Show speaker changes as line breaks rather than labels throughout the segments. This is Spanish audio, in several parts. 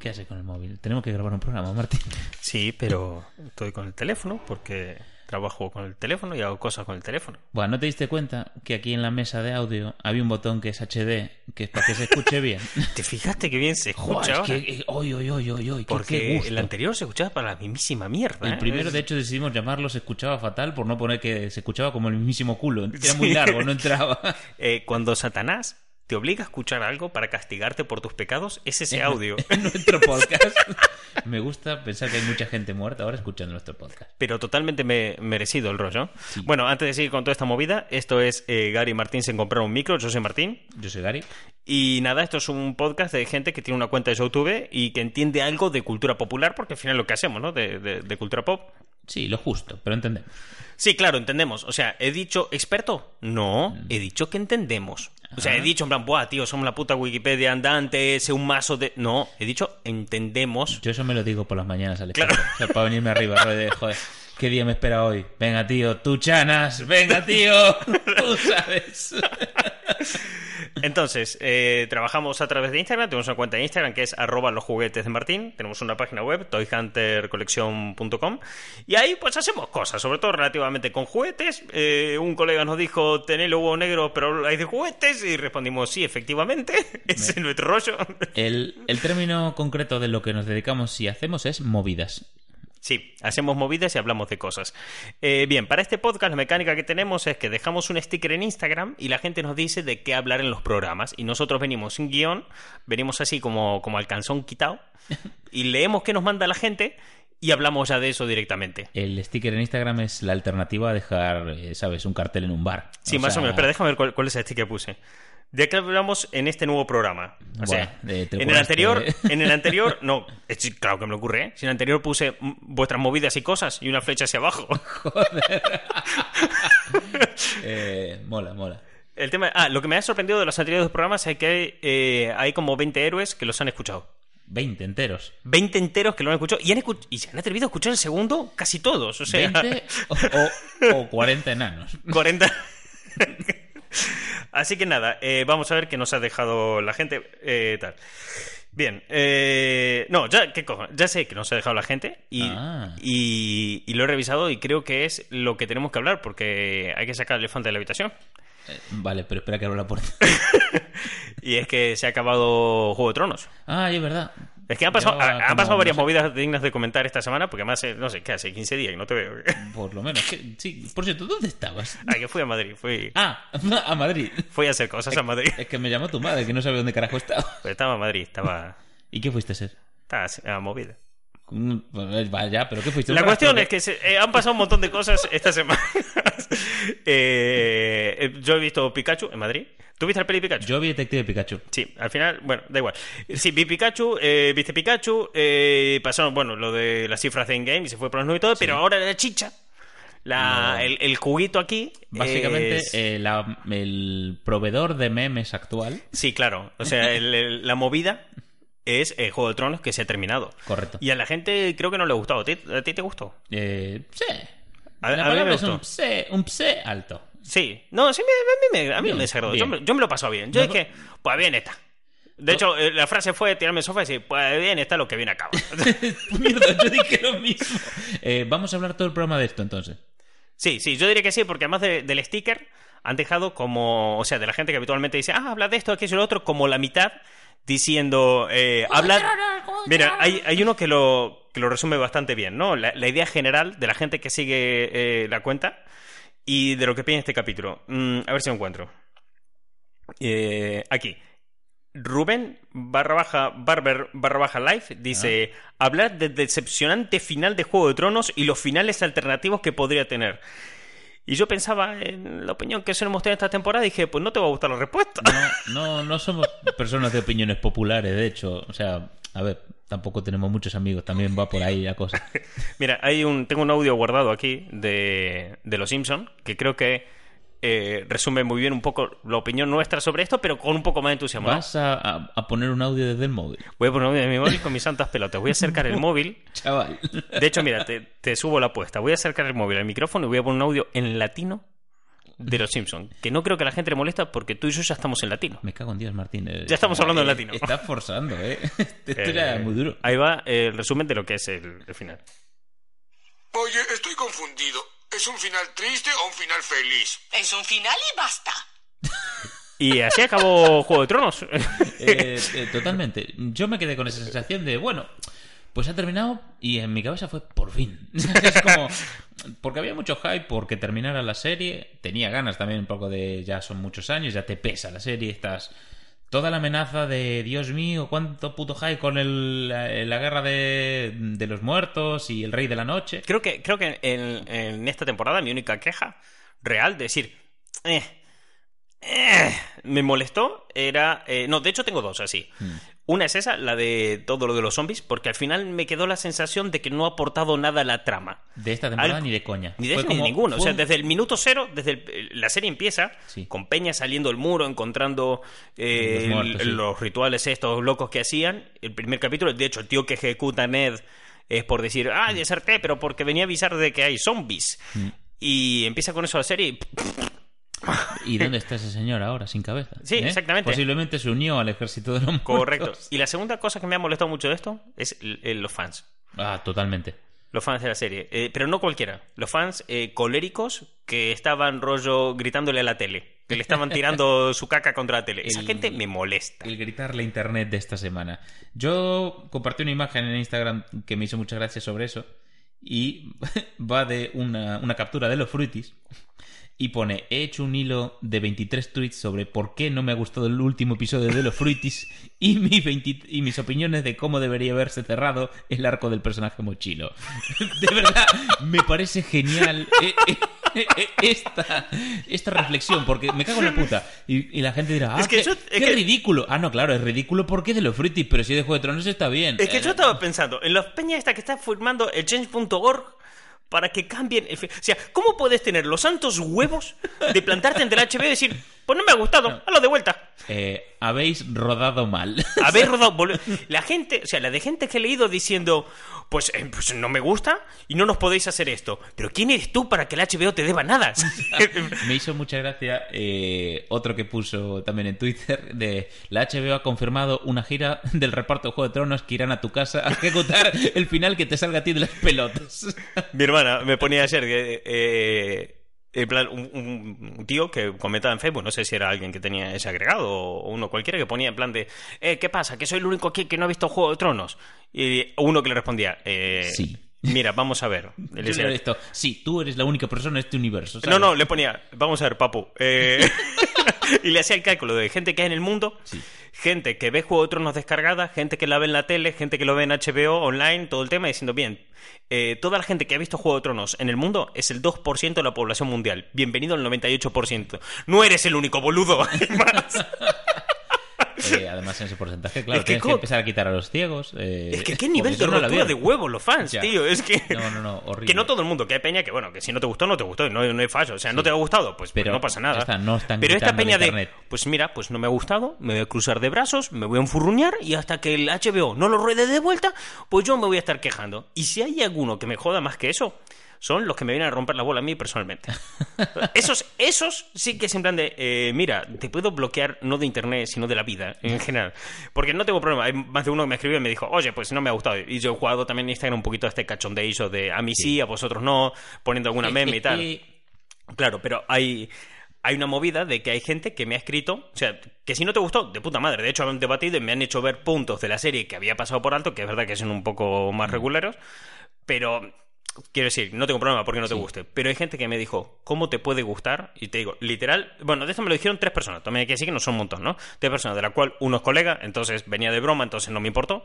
¿Qué haces con el móvil? Tenemos que grabar un programa, Martín.
Sí, pero estoy con el teléfono porque trabajo con el teléfono y hago cosas con el teléfono.
Bueno, ¿no te diste cuenta que aquí en la mesa de audio había un botón que es HD, que es para que se escuche bien?
¿Te fijaste que bien se escucha
Joder, es
ahora?
que, eh, oy, oy, oy, oy, oy, qué-
Porque
gusto.
el anterior se escuchaba para la mismísima mierda.
El
¿eh?
primero,
Es-
de hecho, decidimos llamarlo Se escuchaba fatal por no poner que se escuchaba como el mismísimo culo. Era muy largo, no entraba.
eh, cuando Satanás te obliga a escuchar algo para castigarte por tus pecados, es ese audio.
En nuestro podcast. Me gusta pensar que hay mucha gente muerta ahora escuchando nuestro podcast.
Pero totalmente me- merecido el rollo. Bueno, antes de seguir con toda esta movida, esto es eh, Gary Martín sin comprar un micro. Yo soy Martín.
Yo soy Gary.
Y nada, esto es un podcast de gente que tiene una cuenta de YouTube y que entiende algo de cultura popular, porque al final es lo que hacemos, ¿no? De, de- de cultura pop.
Sí, lo justo, pero entendemos.
Sí, claro, entendemos. O sea, ¿he dicho experto? No, he dicho que entendemos. O sea, he dicho en plan, buah, tío, somos la puta Wikipedia andante, sé un mazo de... No, he dicho entendemos.
Yo eso me lo digo por las mañanas al
Claro.
espejo. O sea, para venirme arriba, de, joder, ¿qué día me espera hoy? Venga, tío, tú chanas, venga, tío, tú sabes.
Entonces, eh, trabajamos a través de Instagram, tenemos una cuenta de Instagram que es arroba los juguetes de Martín, tenemos una página web, toyhuntercollection.com, y ahí pues hacemos cosas, sobre todo relativamente con juguetes. Eh, un colega nos dijo, tenéis huevo negro, pero habláis de juguetes, y respondimos, sí, efectivamente, ese es nuestro rollo.
El, el término concreto de lo que nos dedicamos y hacemos es movidas.
Sí, hacemos movidas y hablamos de cosas. Eh, bien, para este podcast la mecánica que tenemos es que dejamos un sticker en Instagram y la gente nos dice de qué hablar en los programas. Y nosotros venimos sin guion, venimos así como, como al calzón quitado y leemos qué nos manda la gente y hablamos ya de eso directamente.
El sticker en Instagram es la alternativa a dejar, eh, ¿sabes?, un cartel en un bar.
Sí,
O
más
sea,
o menos. Pero déjame ver cuál, cuál es el sticker que puse. ¿De qué hablamos en este nuevo programa? O sea,
eh,
en el anterior, en el anterior, no, es- claro que me lo ocurre, ¿eh? Si en el anterior puse vuestras movidas y cosas y una flecha hacia abajo.
eh, mola, mola.
El tema, ah, lo que me ha sorprendido de los anteriores programas es que hay como 20 héroes que los han escuchado.
20 enteros.
20 enteros que lo han escuchado y, han escu- y se han atrevido a escuchar el segundo casi todos. O sea,
20 o, o- o 40 enanos.
40. Así que nada, eh, vamos a ver qué nos ha dejado la gente. eh, tal. Bien, eh, no, ya, ¿qué ya sé que nos ha dejado la gente y,
Ah.
y, y lo he revisado y creo que es lo que tenemos que hablar porque hay que sacar el elefante de la habitación.
Eh, vale, pero espera que abra la puerta.
Y es que se ha acabado Juego de Tronos.
Ah, es verdad.
Es que han pasado, han pasado varias
no sé,
movidas dignas de comentar esta semana, porque además, eh, no sé, ¿qué hace? 15 días y no te veo.
Por lo menos. que- sí, por cierto, ¿dónde estabas?
ah, que fui a Madrid, fui,
Ah, a Madrid.
fui a hacer cosas a Madrid.
Es que me llamó tu madre, que no sabe dónde carajo estaba.
Pues estaba en Madrid, estaba,
¿Y qué fuiste a ser?
estaba a movida.
Mm, Vaya, pero ¿qué fuiste? ¿Un
La cuestión es que se- eh, han pasado un montón de cosas esta semana. Eh, eh, yo he visto Pikachu en Madrid. ¿Tú viste el peli Pikachu?
Yo vi Detective Pikachu.
Sí, al final, bueno, da igual. Sí, vi Pikachu, eh, viste Pikachu, eh, pasaron, bueno, lo de las cifras de Endgame y se fue por las nubes y todo, pero ahora la chicha, la,
No.
el, el juguito aquí.
Básicamente,
es-
eh, la- el proveedor de memes actual.
Sí, claro. O sea, el- el- la movida es el Juego de Tronos que se ha terminado.
Correcto.
Y a la gente creo que no le ha gustado. ¿A ti, a ti te gustó?
Eh, sí.
A-
la
a mí me
palabra es
gustó.
un pse, un pse alto.
Sí. No, sí, me- a mí me, a mí
Bien,
me desagradó. Yo me, yo me lo he pasado bien. Yo
No,
dije, pues bien está. De hecho, eh, la frase fue tirarme el sofá y decir, pues bien está lo que viene acaba.
Mierda, yo dije lo mismo. Eh, vamos a hablar todo el programa de esto entonces.
Sí, sí, yo diría que sí, porque además de- del sticker han dejado como, o sea, de la gente que habitualmente dice, ah, habla de esto, aquello y lo otro, como la mitad diciendo, eh, habla... Mira, hay, hay uno que lo, que lo resume bastante bien, ¿no? La, la idea general de la gente que sigue eh, la cuenta y de lo que pide este capítulo. Mm, a ver si lo encuentro. Eh, aquí. Rubén barra baja Barber barra baja Life dice hablar del decepcionante final de Juego de Tronos y los finales alternativos que podría tener. Y yo pensaba en la opinión que solemos tener esta temporada y dije, pues no te va a gustar la respuesta.
No, no, no somos personas de opiniones populares, de hecho. O sea, a ver, tampoco tenemos muchos amigos, también va por ahí la cosa.
Mira, hay un, tengo un audio guardado aquí de, de Los Simpson que creo que eh, resume muy bien un poco la opinión nuestra sobre esto, pero con un poco más de entusiasmo. ¿no?
Vas a, a- a poner un audio desde el móvil.
Voy a poner un audio de mi móvil con mis santas pelotas. Voy a acercar el móvil.
Chaval.
De hecho, mira, te, te subo la apuesta. Voy a acercar el móvil al micrófono y voy a poner un audio en latino de los Simpsons, que no creo que a la gente le molesta porque tú y yo ya estamos en latino.
Me cago en Dios, Martín. eh,
Ya estamos hablando en
eh,
latino.
Estás forzando, ¿eh? Esto
Eh,
era muy duro.
Ahí va eh, el resumen de lo que es el, el final.
Oye, estoy confundido. ¿Es un final triste o un final feliz?
Es un final y basta.
Y así acabó Juego de Tronos.
Eh, eh, totalmente. Yo me quedé con esa sensación de, bueno, pues ha terminado y en mi cabeza fue por fin. es como. Porque había mucho hype porque terminara la serie. Tenía ganas también un poco de. Ya son muchos años, ya te pesa la serie. Estás. Toda la amenaza de Dios mío, cuánto puto hype con el, la, la guerra de, de los muertos y el rey de la noche.
creo que, creo que en, en esta temporada mi única queja real de decir, eh, eh, me molestó era... eh, no, de hecho tengo dos así.
Hmm.
Una es esa, la de todo lo de los zombies, porque al final me quedó la sensación de que no ha aportado nada a la trama.
De esta temporada
Al-
ni de coña.
Ni de
Fue
ese ni
como-
ninguno. O sea, desde el minuto cero, desde el- la serie empieza
Sí.
con Peña saliendo del muro, encontrando eh,
Los muertos,
el-
sí.
los rituales estos locos que hacían. El primer capítulo, de hecho, el tío que ejecuta a Ned es por decir, ah, deserté, pero porque venía a avisar de que hay zombies.
Mm.
Y empieza con eso la serie y
¿Y dónde está ese señor ahora, sin cabeza?
Sí,
¿Eh?
exactamente.
Posiblemente se unió al ejército de los muertos.
Correcto. Y la segunda cosa que me ha molestado mucho de esto es el- los fans.
Ah, totalmente.
Los fans de la serie. Eh, pero no cualquiera. Los fans eh, coléricos que estaban rollo gritándole a la tele. Que le estaban tirando su caca contra la tele. Esa
El-
gente me molesta.
El gritarle a internet de esta semana. Yo compartí una imagen en Instagram que me hizo mucha gracia sobre eso. Y va de una, una captura de los fruitis. Y pone, he hecho un hilo de 23 tweets sobre por qué no me ha gustado el último episodio de los fruitis y, mi 20 y mis opiniones de cómo debería haberse cerrado el arco del personaje mochilo. De verdad, me parece genial eh, eh, eh, esta, esta reflexión, porque me cago en la puta. Y, y la gente dirá, ah,
Es que
qué,
yo- es
qué
que-
ridículo. Ah, no, claro, es ridículo porque de los fruitis, pero si de Juego de Tronos está bien.
Es que
Eh,
yo estaba pensando, en los peñas esta que está firmando el change.org para que cambien el... O sea, ¿cómo puedes tener los santos huevos de plantarte ante el HBO y decir, pues no me ha gustado, hazlo de vuelta?
eh, habéis rodado mal.
Haber rodado... La gente, o sea, la de gente que he leído diciendo, pues, eh, pues no me gusta y no nos podéis hacer esto. Pero ¿quién eres tú para que el HBO te deba nada?
Me hizo mucha gracia eh, otro que puso también en Twitter de la HBO ha confirmado una gira del reparto de Juego de Tronos que irán a tu casa a ejecutar el final que te salga a ti de las pelotas.
Mi hermana me ponía ayer que... en plan, un, tío que comentaba en Facebook, no sé si era alguien que tenía ese agregado o uno cualquiera que ponía en plan de, eh, ¿qué pasa? Que soy el único aquí que no ha visto Juego de Tronos. Y uno que le respondía, eh,
Sí.
Mira, vamos a ver. Le
Yo
decía,
visto, sí, tú eres la única persona en este universo. ¿sabes?
no, no, le ponía, vamos a ver, papu. eh, y le hacía el cálculo de gente que hay en el mundo,
Sí.
gente que ve Juego de Tronos descargada, gente que la ve en la tele, gente que lo ve en HBO, online, todo el tema, diciendo, bien, eh, toda la gente que ha visto Juego de Tronos en el mundo es el 2% de la población mundial. Bienvenido al 98%. No eres el único boludo, además.
Eh, además, en ese porcentaje, claro,
Es que
tienes que empezar a quitar a los ciegos. eh,
Es que qué nivel de
no
rotura de huevos los fans,
Ya.
tío. Es que.
No, no, no, horrible.
Que no todo el mundo, que hay peña que, bueno, que si no te gustó, no te gustó, no, no hay fallo. O sea, no te ha gustado, pues, pues
Pero
no pasa nada.
no están
Pero esta peña de, pues mira, pues no me ha gustado, me voy a cruzar de brazos, me voy a enfurruñar y hasta que el HBO no lo ruede de vuelta, pues yo me voy a estar quejando. Y si hay alguno que me joda más que eso, son los que me vienen a romper la bola a mí personalmente. Esos, esos sí que es en plan de, eh, mira, te puedo bloquear no de internet, sino de la vida en general. Porque no tengo problema. Hay más de uno que me escribió y me dijo, oye, pues no me ha gustado. Y yo he jugado también en Instagram un poquito a este cachondeillo de a mí sí, a vosotros no, poniendo alguna meme y tal. Claro, pero hay, hay una movida de que hay gente que me ha escrito, o sea, que si no te gustó, de puta madre. De hecho, han debatido y me han hecho ver puntos de la serie que había pasado por alto, que es verdad que son un poco más regulares, pero quiero decir, no tengo problema porque no te guste. Pero hay gente que me dijo, ¿cómo te puede gustar? Y te digo, literal, bueno, de esto me lo dijeron tres personas, también hay que decir que no son un montón, ¿no? Tres personas, de la cual uno es colega, entonces venía de broma, entonces no me importó.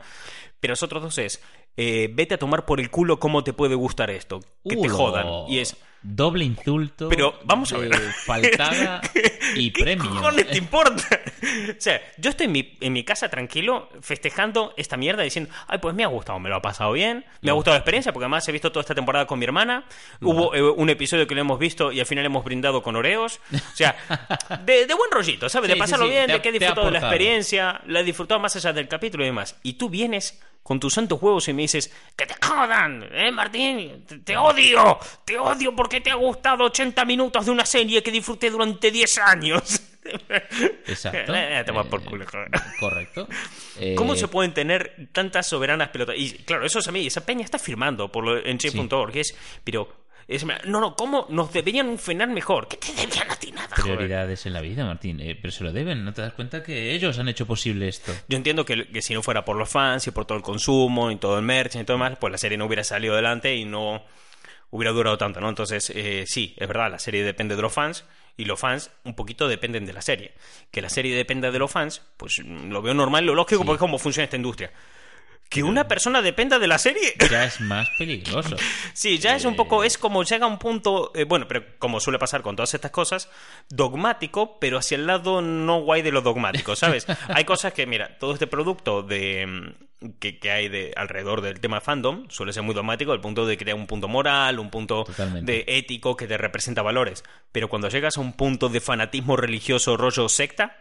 Pero los otros dos es, eh, vete a tomar por el culo cómo te puede gustar esto, que te jodan. Y es,
Doble insulto.
Pero vamos a ver.
Faltada y
¿Qué
premio.
cojones te importa? o sea, yo estoy en mi, en mi casa tranquilo, festejando esta mierda, diciendo, ay, pues me ha gustado, me lo ha pasado bien, me ha gustado la experiencia, porque además he visto toda esta temporada con mi hermana. Hubo eh, un episodio que lo hemos visto y al final hemos brindado con Oreos. O sea, de, de buen rollito, ¿sabes?
Sí,
de pasarlo
sí,
bien, de que he disfrutado de la experiencia, la he disfrutado más allá del capítulo y demás. Y tú vienes con tus santos huevos y me dices, que te jodan, eh, Martín, te, te odio, te odio porque te ha gustado 80 minutos de una serie que disfruté durante 10 años.
Exacto.
Eh, toma por
Eh,
culo.
Correcto.
¿Cómo
Eh,
se pueden tener tantas soberanas pelotas? Y claro, eso es a mí, esa peña está firmando por lo, en change.org, que es, pero, es, no, no, ¿cómo nos deberían un final mejor? ¿Qué te debían a ti nada, joder?
Prioridades en la vida, Martín. Eh, pero se lo deben. ¿No te das cuenta que ellos han hecho posible esto?
Yo entiendo que, que si no fuera por los fans y por todo el consumo y todo el merch y todo demás, pues la serie no hubiera salido adelante y no hubiera durado tanto, ¿no? Entonces, eh, sí, es verdad, la serie depende de los fans y los fans un poquito dependen de la serie. Que la serie dependa de los fans, pues mm, lo veo normal, lo lógico, porque es como funciona esta industria. Que una persona dependa de la serie...
Ya es más peligroso.
Sí, ya es un poco, es como llega a un punto, eh, bueno, pero como suele pasar con todas estas cosas, dogmático, pero hacia el lado no guay de lo dogmático, ¿sabes? hay cosas que, mira, todo este producto de mm, que, que hay de alrededor del tema fandom suele ser muy dogmático, el punto de crear un punto moral, un punto
Totalmente.
de ético que te representa valores. Pero cuando llegas a un punto de fanatismo religioso rollo secta,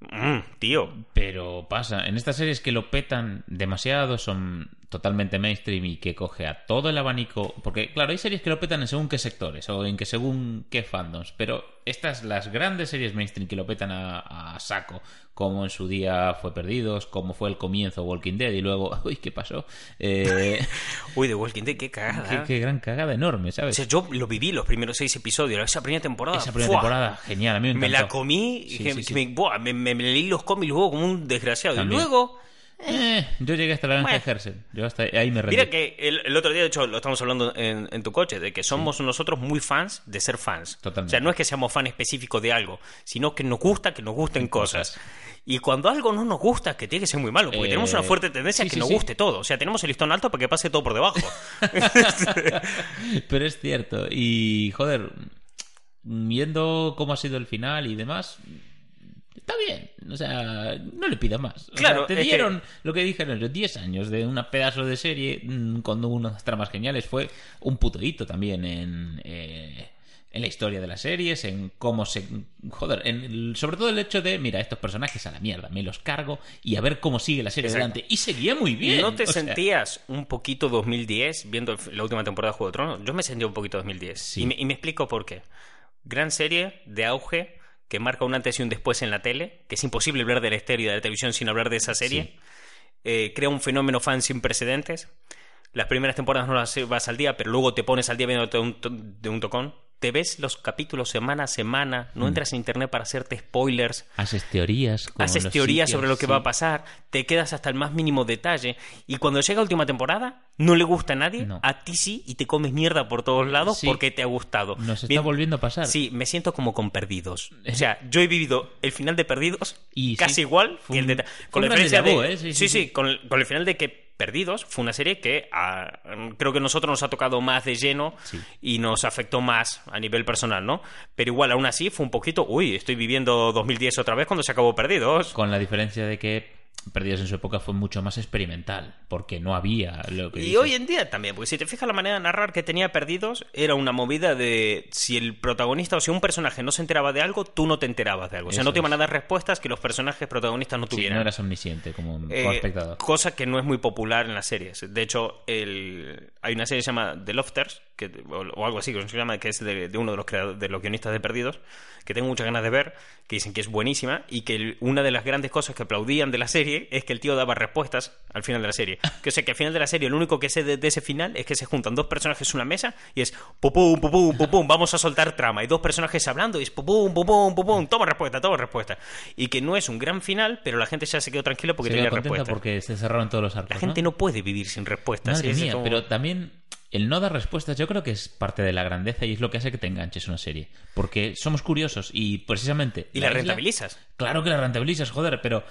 mm, tío,
Pero pasa, en estas series que lo petan demasiado, son totalmente mainstream y que coge a todo el abanico. Porque, claro, hay series que lo petan en según qué sectores o en que según qué fandoms. Pero estas, las grandes series mainstream que lo petan a, a saco, como en su día fue Perdidos, como fue el comienzo Walking Dead y luego, uy, ¿qué pasó? Eh,
uy, de Walking Dead, qué cagada.
qué, qué gran cagada enorme,
O
¿sabes?
sea, yo lo viví los primeros seis episodios, esa primera temporada.
Esa primera
¡fua!
temporada, genial, a mí me
Me la comí,
Sí,
que-
sí,
que
sí.
Me, buah, me, me- me leí los cómics luego como un desgraciado.
También.
Y luego,
Eh, yo llegué hasta la granja
Bueno.
de. Yo hasta ahí me rendí.
mira que el, el otro día, de hecho, lo estamos hablando en, en tu coche, de que somos nosotros muy fans de ser fans.
Totalmente.
O sea, no es que seamos fan específicos de algo, sino que nos gusta que nos gusten cosas.
cosas.
Y cuando algo no nos gusta, que tiene que ser muy malo, porque
Eh,
tenemos una fuerte tendencia a que
sí,
nos
sí.
guste todo. O sea, tenemos el listón alto para que pase todo por debajo.
Pero es cierto. Y, joder, viendo cómo ha sido el final y demás, está bien. O sea, no le pidas más. O
Claro,
sea, te
es que-
dieron lo que dijeron, los 10 años de una pedazo de serie mm, con unas tramas geniales. Fue un puto hito también en... eh, en la historia de las series, en cómo se... Joder, en el- sobre todo el hecho de, mira, estos personajes a la mierda, me los cargo y a ver cómo sigue la serie
Exacto.
adelante. Y seguía muy bien.
¿No te
sea,
sentías un poquito 2010 viendo la última temporada de Juego de Tronos? Yo me sentía un poquito 2010.
Sí.
Y, me, y me explico por qué. Gran serie de auge que marca un antes y un después en la tele, que es imposible hablar de la historia de la televisión sin hablar de esa serie. Eh, crea un fenómeno fan sin precedentes. Las primeras temporadas no las vas al día, pero luego te pones al día viéndote un to- de un tocón. Te ves los capítulos semana a semana,
Mm.
no entras en internet para hacerte spoilers,
Haces teorías.
haces
los
teorías
sitios,
sobre lo que
sí.
va a pasar, te quedas hasta el más mínimo detalle y cuando llega la última temporada no le gusta a nadie,
No.
a ti sí y te comes mierda por todos lados
Sí.
porque te ha gustado.
Nos está
Bien,
volviendo a pasar.
Sí, me siento como con Perdidos. O sea, yo he vivido el final de Perdidos
Y
casi
sí,
igual que el de... Con la diferencia de...
¿eh? Sí,
Sí, con el final de que Perdidos fue una serie que ah, creo que a nosotros nos ha tocado más de lleno
Sí.
y nos afectó más a nivel personal, ¿no? Pero igual, aún así, fue un poquito... Uy, estoy viviendo 2010 otra vez cuando se acabó Perdidos.
Con la diferencia de que Perdidos en su época fue mucho más experimental, porque no había lo que
Y
dices.
hoy en día también, porque si te fijas la manera de narrar que tenía Perdidos, era una movida de si el protagonista o si un personaje no se enteraba de algo, tú no te enterabas de algo. O sea,
Eso
no te iban a dar respuestas que los personajes protagonistas no
Sí,
tuvieran.
no eras omnisciente como, como
Eh,
espectador.
cosa que no es muy popular en las series. De hecho, el- hay una serie que se llama The Lofters, que, o, o algo así, que se llama, que es de, de uno de los, de los guionistas de Perdidos, que tengo muchas ganas de ver, que dicen que es buenísima, y que el- una de las grandes cosas que aplaudían de la serie es que el tío daba respuestas al final de la serie. Que o sea, que al final de la serie lo único que sé de, de ese final es que se juntan dos personajes en una mesa y es pupum, pupum, pupum, vamos a soltar trama, y dos personajes hablando y es pupum, pupum, pupum, toma respuesta, toma respuesta. Y que no es un gran final, pero la gente ya se quedó tranquila porque
Se
tenía respuesta.
porque se cerraron todos los arcos.
La gente no puede vivir sin respuestas.
Madre mía,
como-
pero también el no dar respuestas yo creo que es parte de la grandeza y es lo que hace que te enganches una serie. Porque somos curiosos y precisamente...
Y la rentabilizas.
Claro que la rentabilizas, joder, pero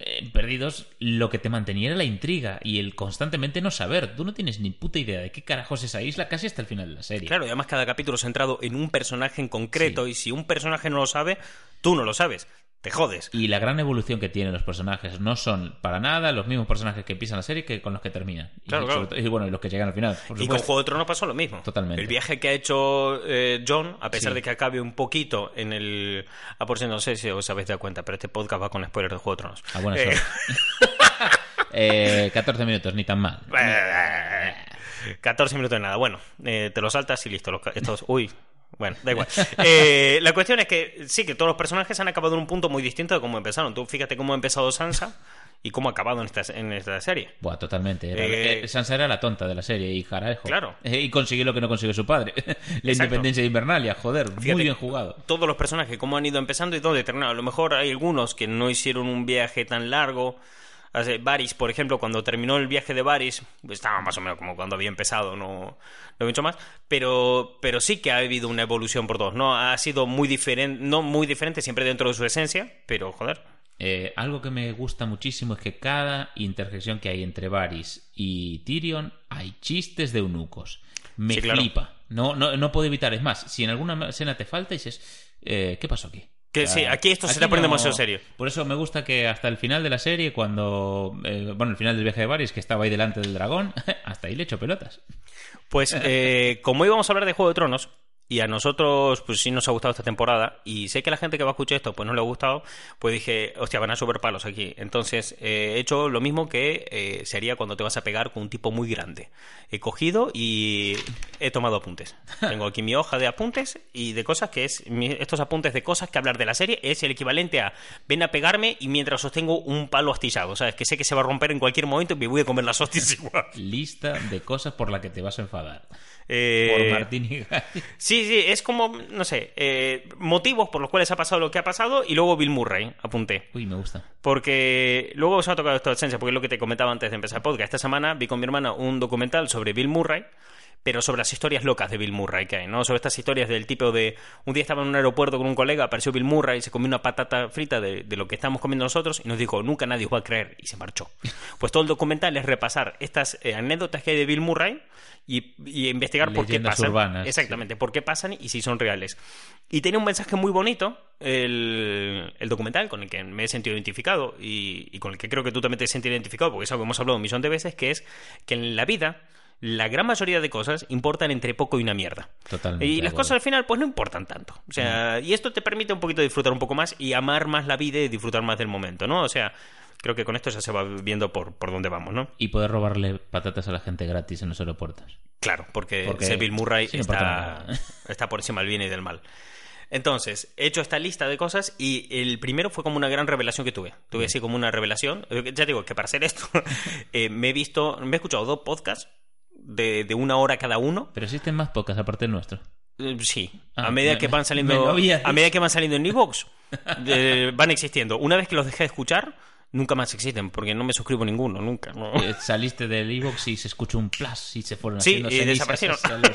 eh, Perdidos lo que te mantenía era la intriga y el constantemente no saber. Tú no tienes ni puta idea de qué carajos es esa isla casi hasta el final de la serie.
Claro, y además cada capítulo centrado en un personaje en concreto y si un personaje no lo sabe, tú no lo sabes. Te jodes.
Y la gran evolución que tienen los personajes no son para nada los mismos personajes que empiezan la serie que con los que terminan. Y,
Claro, claro.
sobre todo- y bueno, y los que llegan al final. por
Y con. Juego de Tronos pasó lo mismo.
Totalmente.
El viaje que ha hecho eh, John, a pesar
Sí.
de que acabe un poquito en el... Ah, por si no sé si os habéis dado cuenta, pero este podcast va con spoilers de Juego de Tronos.
A buenas
Eh,
horas. Eh, 14 minutos, ni tan mal.
14 minutos de nada. Bueno, eh, te lo saltas y listo. Estos, uy. Bueno, da igual. Eh, la cuestión es que sí, que todos los personajes han acabado en un punto muy distinto de cómo empezaron. Tú fíjate cómo ha empezado Sansa y cómo ha acabado en esta, en esta serie.
Buah, totalmente. Era-
Eh,
eh, Sansa era la tonta de la serie y Jaraejo.
Claro.
Y consiguió lo que no consiguió su padre. la
Exacto.
independencia de Invernalia, joder.
Fíjate,
muy bien jugado.
Todos los personajes, cómo han ido empezando y dónde terminaron. A lo mejor hay algunos que no hicieron un viaje tan largo. Varys, por ejemplo, cuando terminó el viaje de Varys, pues estaba más o menos como cuando había empezado, no, no mucho más. Pero, pero sí que ha habido una evolución por todos. No ha sido muy diferente, no muy diferente, siempre dentro de su esencia, pero joder.
Eh, algo que me gusta muchísimo es que cada interjección que hay entre Varys y Tyrion hay chistes de eunucos. Me
Sí, claro.
flipa. No, no, no puedo evitar. Es más, si en alguna escena te falta, dices, eh, ¿qué pasó aquí?
Que sí, aquí esto se está poniendo demasiado serio.
Por eso me gusta que hasta el final de la serie, cuando. eh, bueno, el final del viaje de Varys, que estaba ahí delante del dragón, hasta ahí le echo pelotas.
Pues eh, como íbamos a hablar de Juego de Tronos, y a nosotros pues sí nos ha gustado esta temporada, y sé que la gente que va a escuchar esto pues no le ha gustado, pues dije, hostia, van a subir palos aquí. Entonces eh, he hecho lo mismo que eh, se haría cuando te vas a pegar con un tipo muy grande. He cogido y he tomado apuntes. Tengo aquí mi hoja de apuntes y de cosas que es, estos apuntes de cosas que hablar de la serie es el equivalente a ven a pegarme y mientras sostengo un palo astillado, ¿sabes? Que sé que se va a romper en cualquier momento y me voy a comer las hostias igual.
Lista de cosas por las que te vas a enfadar.
Eh,
Por Martín y.
Sí, sí, es como, no sé, eh, motivos por los cuales ha pasado lo que ha pasado y luego Bill Murray, apunté.
Uy, me gusta.
Porque luego os ha tocado esto de esencia, porque es lo que te comentaba antes de empezar el podcast. Esta semana vi con mi hermana un documental sobre Bill Murray, pero sobre las historias locas de Bill Murray que hay, ¿no? Sobre estas historias del tipo de... Un día estaba en un aeropuerto con un colega, apareció Bill Murray, se comió una patata frita de, de lo que estábamos comiendo nosotros y nos dijo, nunca nadie os va a creer, y se marchó. Pues todo el documental es repasar estas eh, anécdotas que hay de Bill Murray y, y investigar por qué
Leyendas
pasan.
urbanas,
Exactamente, por qué pasan y si son reales. Y tiene un mensaje muy bonito, el, el documental, con el que me he sentido identificado y, y con el que creo que tú también te sientes identificado, porque es algo que hemos hablado un millón de veces, que es que en la vida la gran mayoría de cosas importan entre poco y una mierda.
Totalmente
Y las cosas al final pues no importan tanto. O sea, y esto te permite un poquito disfrutar un poco más y amar más la vida y disfrutar más del momento, ¿no? O sea, creo que con esto ya se va viendo por, por dónde vamos, ¿no?
Y poder robarle patatas a la gente gratis en los aeropuertos.
Claro, porque,
Porque
Bill Murray
sí,
está, está por encima del bien y del mal. Entonces, he hecho esta lista de cosas y el primero fue como una gran revelación que tuve. Tuve así como una revelación. Eh, Ya digo que para hacer esto eh, me he visto, me he escuchado dos podcasts de, de una hora cada uno.
Pero existen más pocas aparte del nuestro.
Eh, Sí,
Ah,
a medida
me-
que van saliendo, a medida que van saliendo en Evox, eh, van existiendo. Una vez que los dejé de escuchar, nunca más existen, porque no me suscribo ninguno, nunca. ¿no?
Eh, Saliste del Evox y se escuchó un plus y se fueron
Sí,
haciendo
y desaparecieron.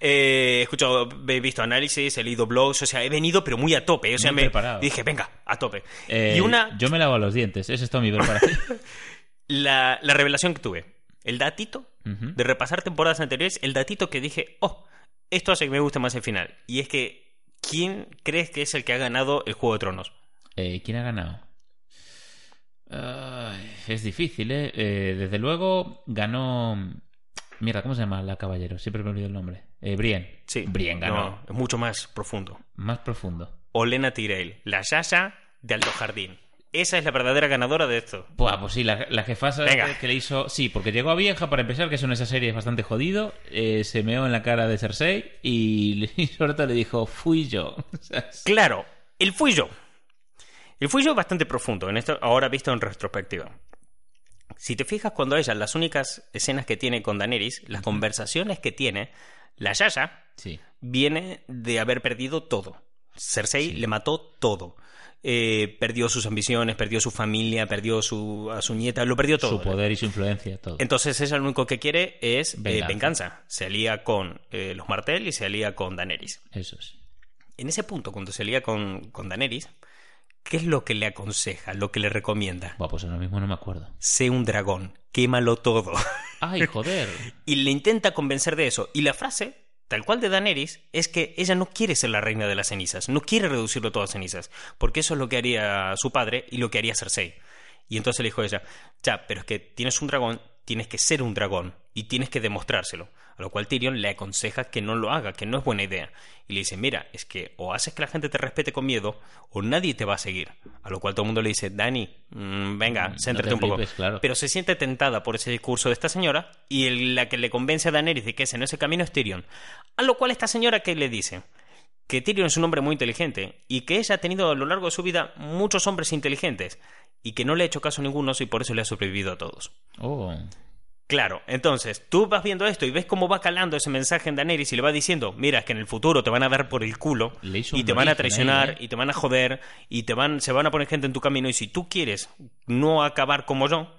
Eh, he escuchado, he visto análisis, he leído blogs, o sea, he venido pero muy a tope. O sea,
Muy
me
preparado.
dije, venga, a tope.
Eh,
y una,
Yo me lavo los dientes, eso es todo mi preparación.
la, la revelación que tuve, el datito de repasar temporadas anteriores, el datito que dije, oh, esto hace que me guste más el final. Y es que, ¿quién crees que es el que ha ganado el Juego de Tronos?
Eh, ¿Quién ha ganado? Es difícil, ¿eh? Eh, Desde luego ganó... Mierda, ¿cómo se llama la caballero? Siempre me olvido el nombre. Eh, Brienne.
Sí,
Brienne ganó.
No, es mucho más profundo.
Más profundo.
Olena Tyrell, la Yaya de Alto Jardín. Esa es la verdadera ganadora de esto.
Buah, pues sí, la, la jefasa
Venga.
que le hizo... Sí, porque llegó a vieja, para empezar, que es una esa serie bastante jodido, eh, se meó en la cara de Cersei y, y sobre todo le dijo, fui yo.
Claro, el fui yo. El fui yo es bastante profundo, en esto, ahora visto en retrospectiva. Si te fijas cuando ella, las únicas escenas que tiene con Daenerys, las conversaciones que tiene, la Yaya
sí.
viene de haber perdido todo. Cersei le mató todo. Eh, perdió sus ambiciones, perdió su familia, perdió su, a su nieta, lo perdió todo.
Su poder y su influencia, todo.
Entonces ella lo único que quiere es eh,
Venganza.
Se alía con eh, los Martell y se alía con Daenerys.
Eso es.
En ese punto, cuando se alía con, con Daenerys, ¿qué es lo que le aconseja, lo que le recomienda?
Pues ahora mismo no me acuerdo.
Sé un dragón, quémalo todo.
¡Ay, joder!
y le intenta convencer de eso. Y la frase, tal cual de Daenerys, es que ella no quiere ser la reina de las cenizas, no quiere reducirlo todo a cenizas, porque eso es lo que haría su padre y lo que haría Cersei. Y entonces le dijo ella, ya, pero es que tienes un dragón, tienes que ser un dragón. y tienes que demostrárselo. A lo cual Tyrion le aconseja que no lo haga, que no es buena idea. Y le dice, mira, es que o haces que la gente te respete con miedo o nadie te va a seguir. A lo cual todo el mundo le dice, Dani, mm, venga, céntrate
no
un poco.
claro.
Pero se siente tentada por ese discurso de esta señora y el- la que le convence a Daenerys de que ese no es el camino es Tyrion. A lo cual esta señora que le dice que Tyrion es un hombre muy inteligente y que ella ha tenido a lo largo de su vida muchos hombres inteligentes y que no le ha hecho caso a ninguno y por eso le ha sobrevivido a todos.
Oh.
Claro, entonces tú vas viendo esto y ves cómo va calando ese mensaje en Daenerys y le va diciendo, mira, es que en el futuro te van a dar por el culo y te van a
ahí,
traicionar
¿eh?
y te van a joder y te van, se van a poner gente en tu camino y si tú quieres no acabar como yo,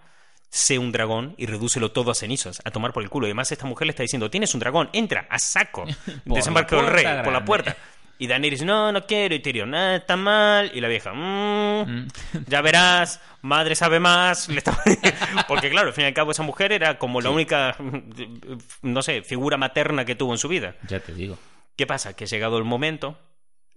sé un dragón y redúcelo todo a cenizas, a tomar por el culo. Y además esta mujer le está diciendo, tienes un dragón, entra, a saco,
la
del rey, por la puerta. Y Daenerys, no, no quiero. Y Tyrion, ah, está mal. Y la vieja, "Mm, ya verás, madre sabe más. Porque claro, al fin y al cabo esa mujer era como la única, no sé, figura materna que tuvo en su vida.
Ya te digo.
¿Qué pasa? Que llegado el momento,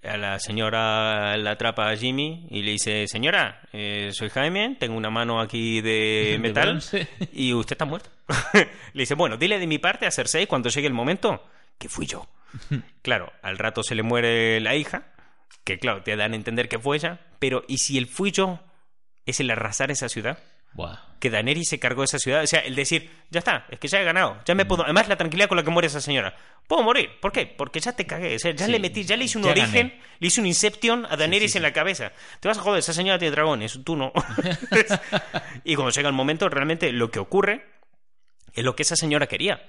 a la señora la atrapa a Jimmy y le dice, señora, eh, soy Jaime, tengo una mano aquí de
De
metal
bronce.
y usted está muerto. le dice, bueno, dile de mi parte a Cersei cuando llegue el momento que fui yo. Claro, al rato se le muere la hija, que claro, te dan a entender que fue ella, pero ¿y si el fui yo es el arrasar esa ciudad? Que Daenerys se cargó de esa ciudad. O sea, el decir, ya está, es que ya he ganado, ya me puedo. Además, la tranquilidad con la que muere esa señora. Puedo morir. ¿Por qué? Porque ya te cagué. O sea, ya
Sí,
le metí, ya le hice un origen,
gané.
le hice un Inception a Daenerys
sí,
en la cabeza. Te vas a joder, esa señora tiene dragones, tú no. y cuando llega el momento, realmente lo que ocurre es lo que esa señora quería.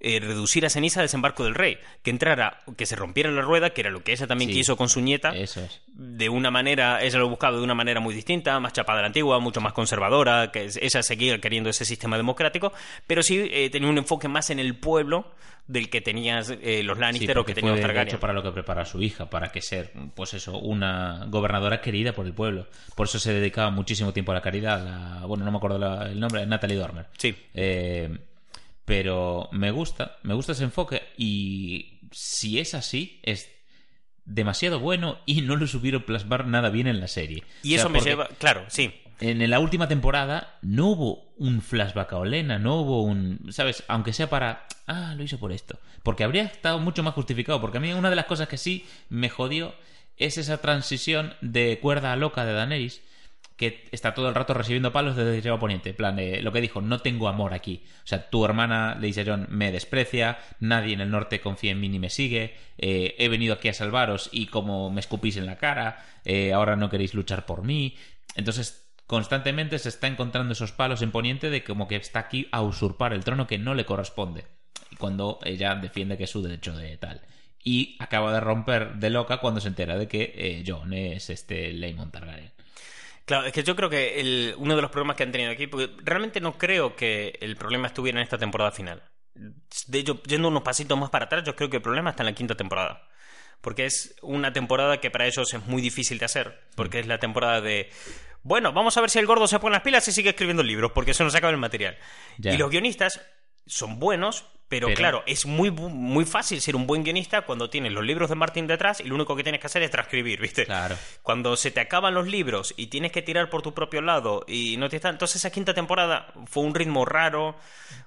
Eh, reducir a ceniza el desembarco del rey, que entrara, que se rompiera la rueda, que era lo que ella también
Sí.
quiso con su nieta,
Eso es.
de una manera, ella lo buscaba de una manera muy distinta, más chapada a la antigua, mucho más conservadora, que ella seguía queriendo ese sistema democrático, pero sí eh, tenía un enfoque más en el pueblo del que tenían eh, los
Sí,
Lannister o que tenían los
de
Targaryen.
hecho para lo que prepara a su hija, para que ser, pues eso, una gobernadora querida por el pueblo. Por eso se dedicaba muchísimo tiempo a la caridad. La, bueno, no me acuerdo la- el nombre, Natalie Dormer.
Sí.
Eh, pero me gusta, me gusta ese enfoque y si es así, es demasiado bueno y no lo supieron plasmar nada bien en la serie.
Y
O sea,
eso me lleva, claro, sí.
En la última temporada no hubo un flashback a Olena, no hubo un, ¿sabes? Aunque sea para, ah, lo hizo por esto. Porque habría estado mucho más justificado, porque a mí una de las cosas que sí me jodió es esa transición de cuerda a loca de Daenerys, que está todo el rato recibiendo palos desde Tierra Poniente. En plan, lo que dijo, no tengo amor aquí. O sea, tu hermana, le dice a John, me desprecia, nadie en el norte confía en mí ni me sigue, eh, he venido aquí a salvaros y como me escupís en la cara, eh, ahora no queréis luchar por mí. Entonces, constantemente se está encontrando esos palos en Poniente de como que está aquí a usurpar el trono que no le corresponde. Y cuando ella defiende que es su derecho de tal. Y acaba de romper de loca cuando se entera de que eh, John es este Laemon Targaryen.
Claro, es que yo creo que el- uno de los problemas que han tenido aquí, porque realmente no creo que el problema estuviera en esta temporada final. De hecho, yendo unos pasitos más para atrás, yo creo que el problema está en la quinta temporada. Porque es una temporada que para ellos es muy difícil de hacer. Porque es la temporada de. Bueno, vamos a ver si el gordo se pone las pilas y sigue escribiendo libros, porque eso nos acaba el material.
Ya.
Y los guionistas son buenos, pero,
Pero-
claro, es muy, muy fácil ser un buen guionista cuando tienes los libros de Martin detrás y lo único que tienes que hacer es transcribir, ¿viste?
Claro.
Cuando se te acaban los libros y tienes que tirar por tu propio lado y no te está... Entonces esa quinta temporada fue un ritmo raro,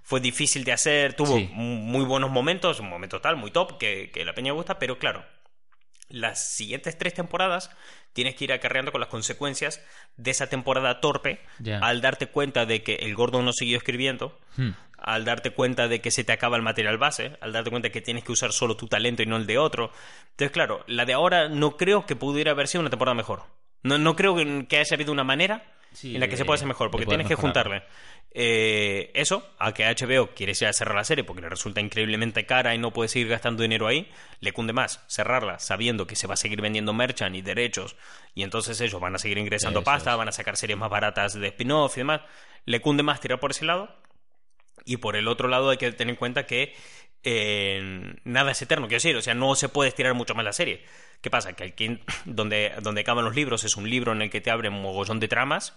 fue difícil de hacer, tuvo
Sí.
muy buenos momentos, un momento tal, muy top, que, que la peña gusta, pero claro, las siguientes tres temporadas tienes que ir acarreando con las consecuencias de esa temporada torpe al darte cuenta de que el gordo no siguió escribiendo,
Hmm.
al darte cuenta de que se te acaba el material base, al darte cuenta que tienes que usar solo tu talento y no el de otro. Entonces, claro, la de ahora no creo que pudiera haber sido una temporada mejor. No, no creo que haya habido una manera
Sí,
en la que se pueda hacer mejor, porque tienes que juntarle eh, eso a que HBO quiere ya cerrar la serie porque le resulta increíblemente cara y no puede seguir gastando dinero ahí, le cunde más cerrarla sabiendo que se va a seguir vendiendo merchant y derechos y entonces ellos van a seguir ingresando
Eso
pasta,
es.
van a sacar series más baratas de spin-off y demás, le cunde más tirar por ese lado y por el otro lado hay que tener en cuenta que nada es eterno, quiero decir, o sea, no se puede estirar mucho más la serie. ¿Qué pasa? Que quin- donde, donde acaban los libros es un libro en el que te abren un mogollón de tramas,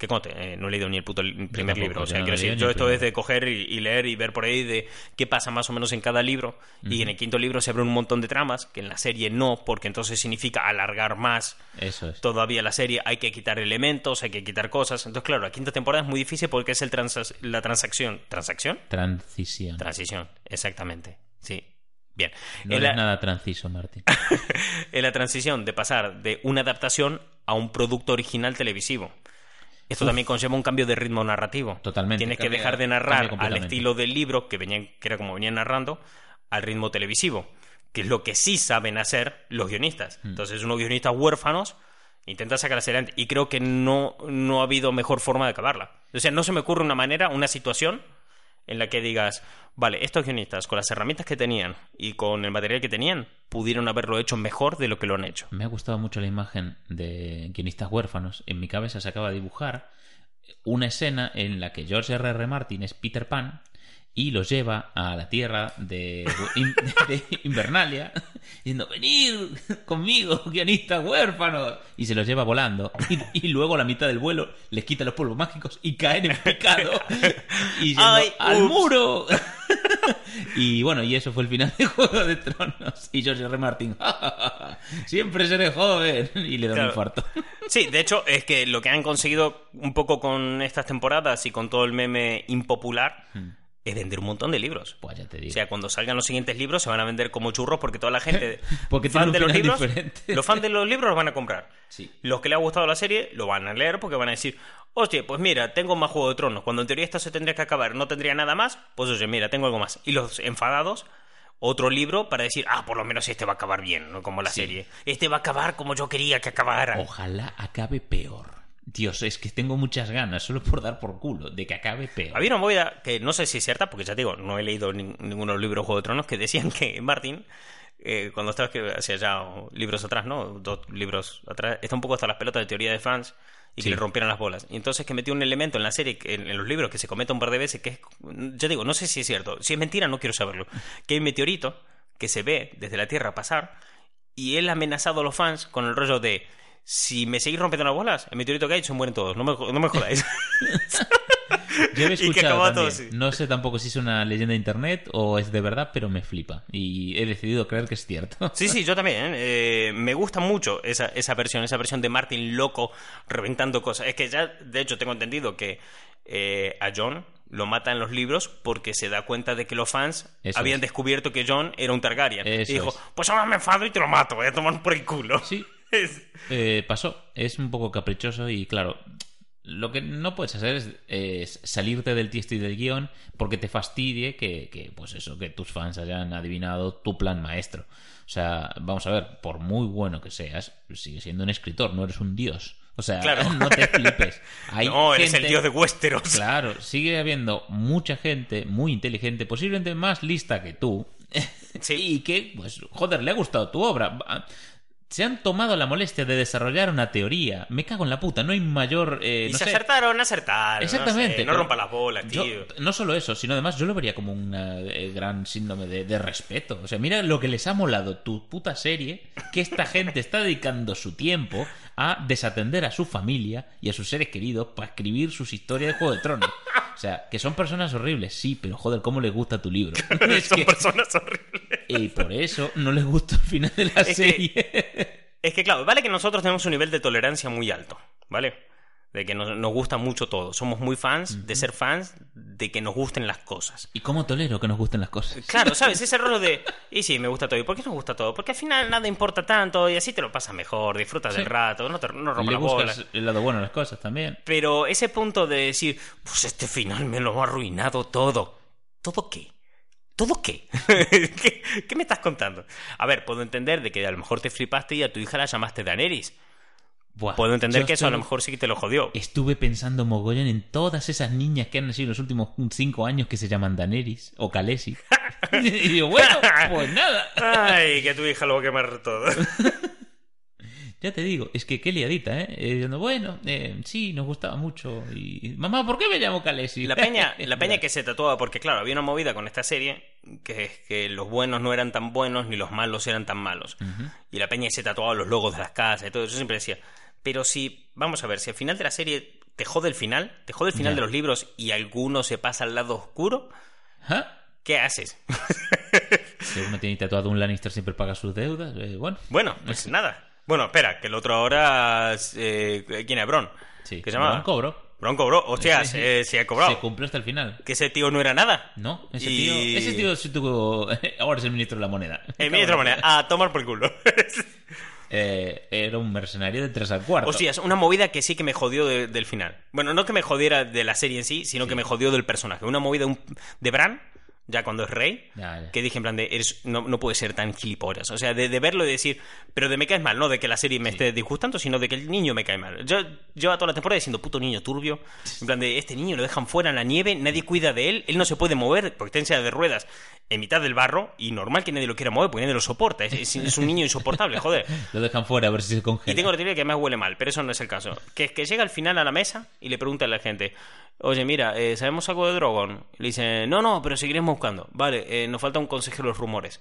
Que conte, eh, no he leído ni el puto primer
tampoco,
libro. O sea,
no
quiero decir, yo esto es de coger y, y leer y ver por ahí de qué pasa más o menos en cada libro. Y en el quinto libro se abren un montón de tramas, que en la serie no, porque entonces significa alargar más
Eso es.
todavía la serie. Hay que quitar elementos, hay que quitar cosas. Entonces, claro, la quinta temporada es muy difícil porque es el la transacción. ¿Transacción?
Transición.
Transición, exactamente. Sí. Bien.
No
la-
nada transiso, Martín.
en la transición de pasar de una adaptación a un producto original televisivo. Esto también conlleva un cambio de ritmo narrativo.
Totalmente,
Tienes que dejar de narrar al estilo del libro, que, venían, que era como venían narrando, al ritmo televisivo, que es lo que sí saben hacer los guionistas.
Hmm.
Entonces, unos guionistas huérfanos intentan sacar la serie adelante. Y creo que no, no ha habido mejor forma de acabarla. O sea, no se me ocurre una manera, una situación en la que digas, vale, estos guionistas, con las herramientas que tenían y con el material que tenían, pudieron haberlo hecho mejor de lo que lo han hecho.
Me ha gustado mucho la imagen de guionistas huérfanos. En mi cabeza se acaba de dibujar una escena en la que George R. R. Martin es Peter Pan y los lleva a la tierra de, de Invernalia diciendo venid conmigo guionistas huérfanos y se los lleva volando y, y luego a la mitad del vuelo les quita los polvos mágicos y caen en picado y
Ay,
al
ups".
muro y bueno, y eso fue el final de Juego de Tronos. Y George R. Martin, "Ja, ja, ja, ja, siempre seré joven. Y le da
Claro.
un infarto.
Sí, de hecho, es que lo que han conseguido un poco con estas temporadas y con todo el meme impopular es vender un montón de libros.
Pues ya te digo.
O sea, cuando salgan los siguientes libros se van a vender como churros porque toda la gente
Porque
fan de los libros,
diferente.
los fans de los libros los van a comprar.
Sí.
Los que le ha gustado la serie lo van a leer porque van a decir, oye, pues mira, tengo más Juego de Tronos. Cuando en teoría esto se tendría que acabar, no tendría nada más, pues oye, mira, tengo algo más. Y los enfadados, otro libro para decir, ah, por lo menos este va a acabar bien, no como la
Sí.
serie. Este va a acabar como yo quería que acabara.
Ojalá acabe peor. Dios, es que tengo muchas ganas, solo por dar por culo, de que acabe peor.
Había una movida que no sé si es cierta, porque ya te digo, no he leído nin- ninguno de los libros de Juego de Tronos que decían que Martin, eh, cuando estaba que hacía ya libros atrás, ¿no? Dos libros atrás, está un poco hasta las pelotas de teoría de fans y que le rompieran las bolas. Y entonces que metió un elemento en la serie, en, en los libros, que se comenta un par de veces, que es, ya digo, no sé si es cierto, si es mentira no quiero saberlo, que hay un meteorito que se ve desde la Tierra pasar y él ha amenazado a los fans con el rollo de si me seguís rompiendo las bolas, el meteorito que hay se mueren todos, no me, no me jodáis.
Yo he escuchado
todo.
No sé tampoco si es una leyenda de internet o es de verdad, pero me flipa. Y he decidido creer que es cierto.
Sí, sí, yo también. ¿eh? Eh, me gusta mucho esa, esa versión, esa versión de Martin loco reventando cosas. Es que ya, de hecho, tengo entendido que eh, a John lo mata en los libros porque se da cuenta de que los fans
Eso
habían
es.
descubierto que John era un Targaryen.
Eso
y dijo,
es.
pues ahora me enfado y te lo mato, voy a tomar por el culo.
Sí, Eh, pasó. Es un poco caprichoso y claro, lo que no puedes hacer es, es salirte del tiesto y del guion porque te fastidie que, que, pues eso, que tus fans hayan adivinado tu plan maestro. O sea, vamos a ver, por muy bueno que seas, sigues siendo un escritor, no eres un dios. O sea,
Claro.
no te flipes. Hay
no, eres el dios de Westeros.
Claro, sigue habiendo mucha gente muy inteligente, posiblemente más lista que tú,
Sí.
y que, pues, joder, le ha gustado tu obra. Se han tomado la molestia de desarrollar una teoría. Me cago en la puta, no hay mayor... eh,
y
no
se
sé,
acertaron, acertaron.
Exactamente.
No, sé, no
pero
rompa las bolas,
yo-
tío.
no solo eso, sino además yo lo vería como un eh, gran síndrome de, de respeto. O sea, mira lo que les ha molado tu puta serie, que esta gente está dedicando su tiempo a desatender a su familia y a sus seres queridos para escribir sus historias de Juego de Tronos. O sea, que son personas horribles, sí, pero joder, ¿cómo les gusta tu libro? Es
Son
que-
personas horribles.
y por eso no les gusta el final de la
que-
serie.
Es que, claro, vale que nosotros tenemos un nivel de tolerancia muy alto, ¿vale? De que nos, nos gusta mucho todo. Somos muy fans de ser fans de que nos gusten las cosas.
¿Y cómo tolero que nos gusten las cosas?
Claro, ¿sabes? Ese rollo de. Y sí, me gusta todo. ¿Y por qué nos gusta todo? Porque al final nada importa tanto y así te lo pasas mejor, disfrutas del
Sí.
rato, no, te, no rompas las bolas.
el lado bueno a las cosas también.
Pero ese punto de decir, pues este final me lo ha arruinado todo. ¿Todo qué? ¿Todo qué? ¿Qué? qué me estás contando? A ver, puedo entender de que a lo mejor te flipaste y a tu hija la llamaste Daenerys.
Buah,
Puedo entender que eso a lo mejor sí que te lo jodió.
Estuve pensando mogollón en todas esas niñas que han nacido en los últimos cinco años que se llaman Daenerys o Khaleesi. y digo, bueno, pues nada.
Ay, que tu hija lo va a quemar todo.
Ya te digo, es que qué liadita, ¿eh? Eh, diciendo, bueno, eh, sí, nos gustaba mucho. Y, mamá, ¿por qué me llamo Khaleesi?
La peña, la peña que se tatuaba, porque claro, había una movida con esta serie, que es que los buenos no eran tan buenos ni los malos eran tan malos. Y la peña se tatuaba los logos de las casas y todo eso. Yo siempre decía, pero si, vamos a ver, si al final de la serie te jode el final, te jode el final
Ya.
de los libros y alguno se pasa al lado oscuro,
¿Ah?
¿qué haces?
Si uno tiene tatuado un Lannister siempre paga sus deudas. eh, bueno,
bueno, pues nada. Bueno, espera, que el otro ahora... eh, ¿Quién es? Bron.
sí.
¿Qué se llama?
Bron cobró.
Bron cobró. Hostia,
Sí.
se, se ha cobrado.
Se cumplió hasta el final.
Que ese tío no era nada.
No, ese
Y-
tío, ese tío sí tuvo, ahora es el ministro de la moneda.
En mi otra manera, a tomar por culo.
Eh, era un mercenario de tres al cuarto.
Hostia, es una movida que sí que me jodió de- del final. Bueno, no que me jodiera de la serie en sí, sino que me jodió del personaje. Una movida un- de Bran, ya cuando es rey,
Ya, ya.
que dije en plan de, eres, no, no puede ser tan gilipollas. O sea, de, de verlo y decir, pero de me caes mal, no de que la serie me esté disgustando, sino de que el niño me cae mal. Yo llevo toda la temporada diciendo, puto niño turbio, en plan de, este niño lo dejan fuera en la nieve, nadie cuida de él, él no se puede mover porque está en silla de ruedas en mitad del barro y normal que nadie lo quiera mover porque nadie lo soporta. Es, es- es un niño insoportable, joder.
Lo dejan fuera a ver si se congela.
Y tengo la teoría que más huele mal, pero eso no es el caso. Que es que llega al final a la mesa y le pregunta a la gente, oye, mira, eh, ¿sabemos algo de Drogon? Le dice, no, no, pero seguiremos buscando. Vale, eh, nos falta un consejero de los rumores.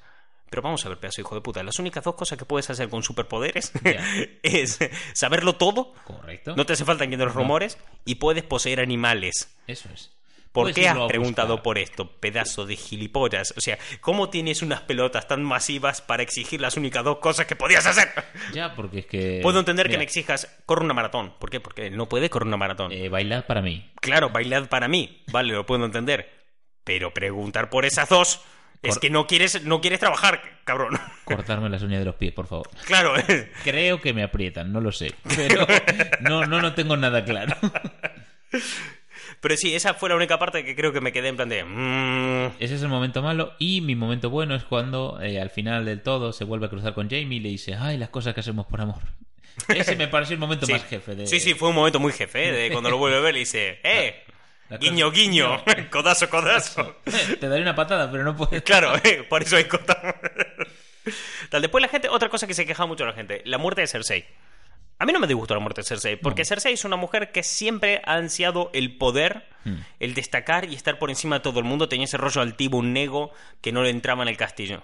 Pero vamos a ver, pedazo hijo de puta. Las únicas dos cosas que puedes hacer con superpoderes
Ya.
es saberlo todo,
Correcto.
no te hace falta entender los rumores, y puedes poseer animales.
Eso es.
¿Por qué has preguntado por esto, pedazo de gilipollas? O sea, ¿cómo tienes unas pelotas tan masivas para exigir las únicas dos cosas que podías hacer?
Ya, porque es que...
Puedo entender que
Mira,
me exijas, corre una maratón. ¿Por qué? Porque él no puede correr una maratón.
eh, bailad para mí.
Claro, bailad para mí. Vale, lo puedo entender. Pero preguntar por esas dos es
Cor-
que no quieres, no quieres trabajar, cabrón.
Cortarme las uñas de los pies, por favor.
claro.
Creo que me aprietan, no lo sé. Pero no, no, no tengo nada claro.
Pero sí, esa fue la única parte que creo que me quedé en plan de... mm,
Ese es el momento malo. Y mi momento bueno es cuando eh, al final del todo se vuelve a cruzar con Jamie y le dice, ay, las cosas que hacemos por amor. Ese me pareció el momento
sí.
más jefe de...
sí, sí, fue un momento muy jefe, ¿eh? de cuando lo vuelve a ver y dice... ¡Eh! Guiño, guiño. codazo, codazo.
Te daré una patada, pero no puedes.
Claro, eh, por eso hay. Tal, después la gente, otra cosa que se queja mucho la gente, la muerte de Cersei. A mí no me disgustó la muerte de Cersei, porque Cersei es una mujer que siempre ha ansiado el poder, el destacar y estar por encima de todo el mundo. Tenía ese rollo altivo, un ego que no le entraba en el castillo.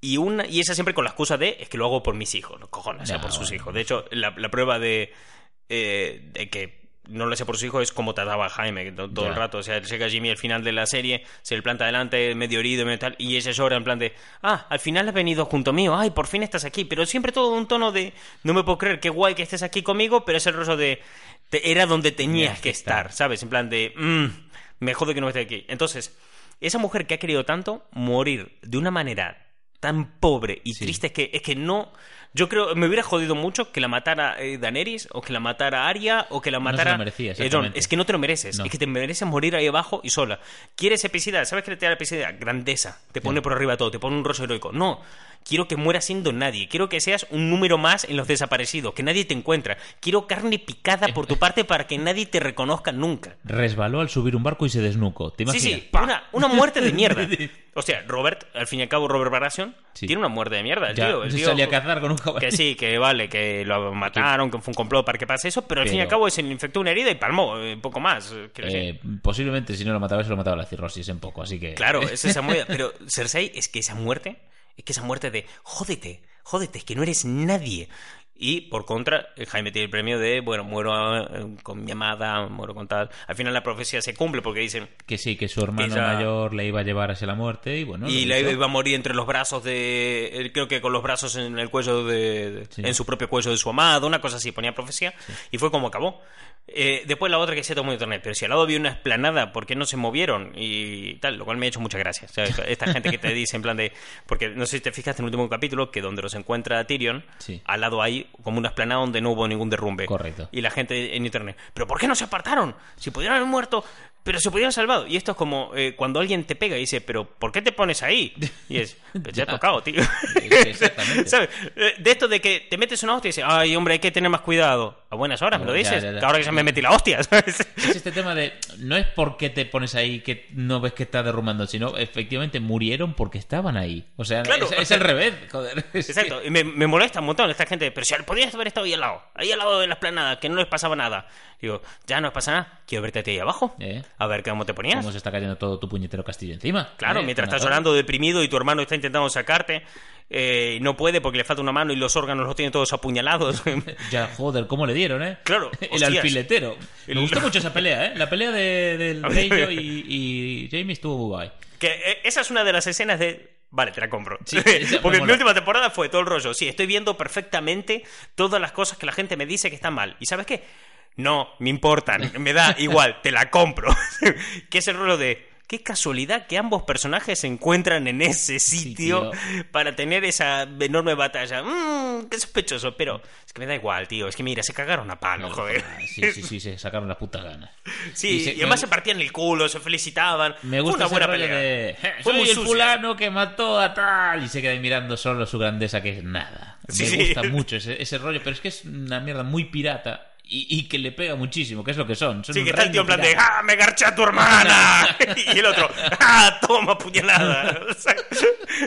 Y, una, y esa siempre con la excusa de es que lo hago por mis hijos, no cojones, sea
Ya,
por sus hijos. De hecho, la, la prueba de, eh, de que no lo hacía por sus hijos es como trataba a Jaime todo el rato. O sea, llega Jimmy al final de la serie, se le planta adelante, medio herido, medio tal, y ella llora en plan de, ah, al final has venido junto mío, ay, por fin estás aquí. Pero siempre todo un tono de, no me puedo creer, qué guay que estés aquí conmigo, pero es el rollo de, te- era donde tenías que estar,
estar.
¿sabes? En plan de, "Mm, me jode que no esté aquí. Entonces, esa mujer que ha querido tanto, morir de una manera tan pobre y
Sí.
triste es que, es que no. Yo creo, me hubiera jodido mucho que la matara eh, Daenerys, o que la matara Arya, o que la
No se
matara.
lo merecía,
eh. Es que no te lo mereces.
No.
Es que te mereces morir ahí abajo y sola. ¿Quieres epicidad? ¿Sabes qué te da la epicidad? Grandeza. Te pone
Sí.
por arriba todo, te pone un rollo heroico. No. Quiero que mueras siendo nadie. Quiero que seas un número más en los desaparecidos, que nadie te encuentra. Quiero carne picada por tu parte para que nadie te reconozca nunca.
Resbaló al subir un barco y se desnucó. ¿Te
Sí,
imaginas?
sí, una, una muerte de mierda. O sea, Robert, al fin y al cabo, Robert Baratheon
Sí.
tiene una muerte de mierda. El
Ya,
tío, el tío-
salía a cazar con un caballo.
Que sí, que vale, que lo mataron, que fue un complot para que pase eso, pero al fin y al cabo se le infectó una herida y palmó, eh, poco más. eh.
Eh, posiblemente si no lo mataba, se lo mataba la cirrosis en poco, así que...
Claro, es esa muerte. Pero Cersei, es que esa muerte, es que esa muerte de jódete, jódete, que no eres nadie. Y por contra, eh, Jaime tiene el premio de, bueno, muero eh, con mi amada, muero con tal. Al final la profecía se cumple porque dicen,
Que sí, que su hermano
Ella-
mayor le iba a llevar hacia la muerte y bueno...
y
hizo.
iba a morir entre los brazos de. él Creo que con los brazos en el cuello de.
Sí.
En su propio cuello de su amado, una cosa así, ponía profecía. Y fue como acabó. Eh, después la otra que se tomó internet. Pero si al lado había una esplanada, ¿por qué no se movieron? Y tal, lo cual me ha hecho muchas gracias. Esta- esta gente que te dice en plan de. Porque no sé si te fijaste en el último capítulo, que donde los encuentra Tyrion,
Sí.
al lado hay como una esplanada donde no hubo ningún derrumbe.
Correcto.
Y la gente en internet, ¿pero por qué no se apartaron? Si pudieran haber muerto, pero se pudieran salvado. Y esto es como eh, cuando alguien te pega y dice, ¿pero por qué te pones ahí? Y es, pues ya he
Ya.
tocado, tío.
exactamente.
¿Sabes? De esto de que te metes una hostia y dices, ay, hombre, hay que tener más cuidado. A buenas horas me lo
Ya,
dices.
ya, ya.
Ahora que se me metí la hostia, ¿sabes?
Es este tema de... No es porque te pones ahí que no ves que está derrumbando, sino efectivamente murieron porque estaban ahí. O sea,
Claro.
es, es al revés, joder.
Exacto, y me, me molesta un montón esta gente, pero si podías haber estado ahí al lado, ahí al lado de la esplanada, que no les pasaba nada. Digo, ya no pasa nada, quiero verte a ti ahí abajo.
¿Eh?
A ver cómo te ponías.
Cómo se está cayendo todo tu puñetero castillo encima.
Claro,
¿eh?
mientras estás llorando deprimido y tu hermano está intentando sacarte, eh, no puede porque le falta una mano y los órganos los tiene todos apuñalados.
Ya, joder, ¿cómo le dieron, eh?
Claro,
El
hostias.
alfiletero. Me
El-
gustó mucho esa pelea, eh. La pelea de, del Bello y, y Jamie estuvo muy guay.
que esa es una de las escenas de... Vale, te la compro.
Sí,
porque en mi última temporada fue todo el rollo. Sí, estoy viendo perfectamente todas las cosas que la gente me dice que están mal. ¿Y sabes qué? No, me importan. Me da igual, te la compro. que es el rollo de... Qué casualidad que ambos personajes se encuentran en ese sitio para tener esa enorme batalla. Mmm, qué sospechoso, pero es que me da igual, tío. Es que mira, se cagaron a palo, joder.
Sí, sí, sí, se sacaron las putas ganas.
Sí,
Y
y, además
me-
se partían el culo, se felicitaban.
Me
Fue
gusta
una buena pelea.
de... "Eh,
Fue
Soy
muy
el
sucia.
fulano que mató a tal y se queda mirando solo su grandeza que es nada. Me
sí.
gusta mucho ese, ese rollo, pero es que es una mierda muy pirata y, y que le pega muchísimo, que es lo que son. son
Sí, que está el tío en plan de. ¡Ah, me garché a tu hermana! y el otro ¡Ah, toma puñalada!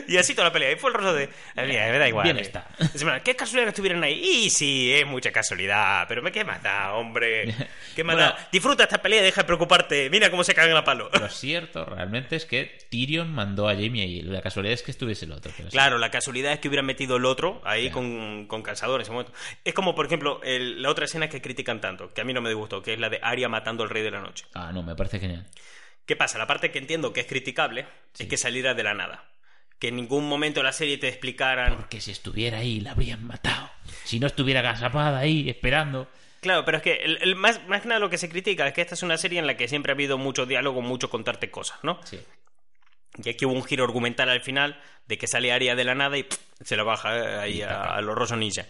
Y así toda la pelea. Y fue el rollo de... "Ah, Mira, me da igual.
Bien
eh".
está.
Dice, "Bueno, Qué casualidad que estuvieran ahí. Y sí, es mucha casualidad. Pero me qué más da, hombre. ¿Qué más
Bueno.
da? Disfruta esta pelea y deja de preocuparte. Mira cómo se cagan a palo.
Lo cierto realmente es que Tyrion mandó a Jamie ahí. La casualidad es que estuviese el otro. pero sí.
Claro, la casualidad es que hubieran metido el otro ahí
Claro.
con, con calzador en ese momento. Es como, por ejemplo, el- la otra escena que critican tanto, que a mí no me disgustó, que es la de Arya matando al rey de la noche.
Ah, no, me parece genial.
¿Qué pasa? La parte que entiendo que es criticable es que saliera de la nada. Que en ningún momento de la serie te explicaran...
Porque si estuviera ahí, la habrían matado. Si no estuviera agazapada ahí, esperando.
Claro, pero es que el, el más, más que nada lo que se critica es que esta es una serie en la que siempre ha habido mucho diálogo, mucho contarte cosas, ¿no?
Sí.
Y aquí hubo un giro argumental al final de que sale Arya de la nada y pff, se la baja eh, ahí a, a los Rosso Ninja.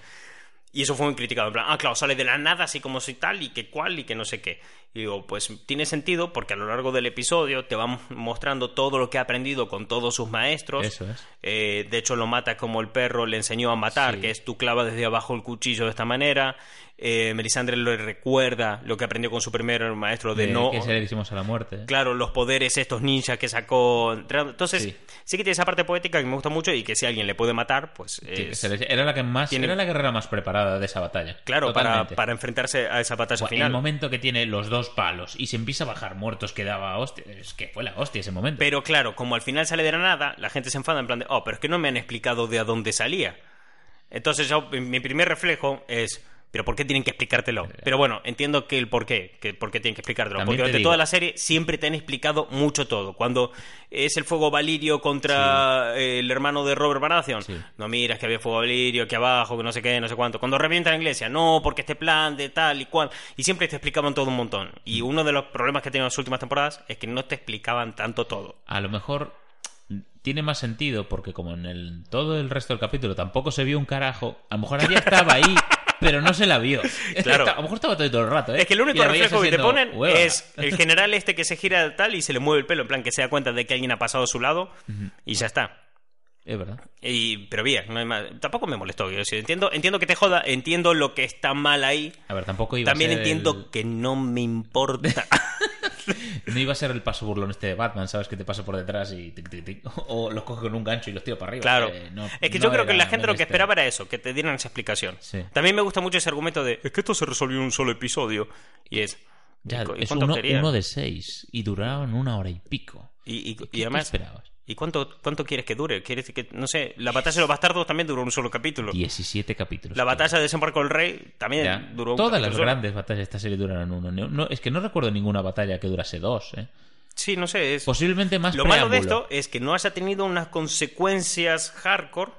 Y eso fue muy criticado. En plan, ah, claro, sale de la nada así como si tal y que cual y que no sé qué. Y digo, pues tiene sentido porque a lo largo del episodio te van mostrando todo lo que ha aprendido con todos sus maestros.
Eso es.
Eh, de hecho, lo mata como el perro le enseñó a matar,
Sí.
que es tú clava desde abajo el cuchillo de esta manera. Eh, Melisandre le recuerda lo que aprendió con su primer maestro de,
De
no.
que se le hicimos a la muerte.
Claro, los poderes estos ninjas que sacó. Entonces, sí.
Sí.
que tiene esa parte poética que me gusta mucho y que si alguien le puede matar, pues. Es-
le- Era la que más.
tiene-
Era la guerrera más preparada de esa batalla.
Claro, para, para enfrentarse a esa batalla final.
El momento que tiene los dos palos y se empieza a bajar muertos que daba hostia. Es que fue la hostia ese momento.
Pero claro, como al final sale de la nada, la gente se enfada en plan de, oh, pero es que no me han explicado de a dónde salía. Entonces mi primer reflejo es, pero ¿por qué tienen que explicártelo? Pero bueno, entiendo que el por qué, que por qué tienen que explicártelo.
También
Porque
te
durante
digo-
toda la serie siempre te han explicado mucho todo. Cuando es el fuego valirio contra eh, el hermano de Robert Baratheon,
Sí.
no miras que había fuego valirio, que abajo, que no sé qué, no sé cuánto. Cuando revienta la iglesia, no, porque este plan de tal y cual. Y siempre te explicaban todo un montón. Y
Mm.
uno de los problemas que he tenido en las últimas temporadas es que no te explicaban tanto todo.
A lo mejor tiene más sentido porque como en el todo el resto del capítulo tampoco se vio un carajo, a lo mejor ella estaba ahí, pero no se la vio.
Claro.
a lo mejor estaba todo, todo el rato, ¿eh?
Es que el único reflejo que te ponen
hueva.
es el general este que se gira tal y se le mueve el pelo, en plan que se da cuenta de que alguien ha pasado a su lado y ya está.
Es verdad.
Y, pero bien, no hay más. tampoco me molestó. quiero decir, entiendo, entiendo que te joda, entiendo lo que está mal ahí.
A ver, tampoco iba
También
a ser
entiendo
el-
que no me importa.
No iba a ser el paso burlón este de Batman, ¿sabes? Que te pasa por detrás y tic, tic, tic. O los coge con un gancho y los tira para arriba.
Claro.
Eh, no-
es que
no
yo creo que la gente lo que
menester.
esperaba era eso, que te dieran esa explicación.
Sí.
También me gusta mucho ese argumento de, es que esto se resolvió en un solo episodio. Y es...
Ya,
¿y
es uno, de seis y duraban una hora y pico.
Y, y- y
¿Qué
además...
esperabas?
¿Y cuánto, cuánto quieres que dure? ¿Quieres que, no sé, la batalla de los bastardos también duró un solo capítulo.
17 capítulos.
La batalla de desembarco del rey también
Ya.
duró un
Todas
capítulo
las
solo.
grandes batallas de esta serie duraron uno. No, no- es que no recuerdo ninguna batalla que durase dos. ¿eh?
Sí, no sé, es...
Posiblemente más
Lo malo de esto es que no haya tenido unas consecuencias hardcore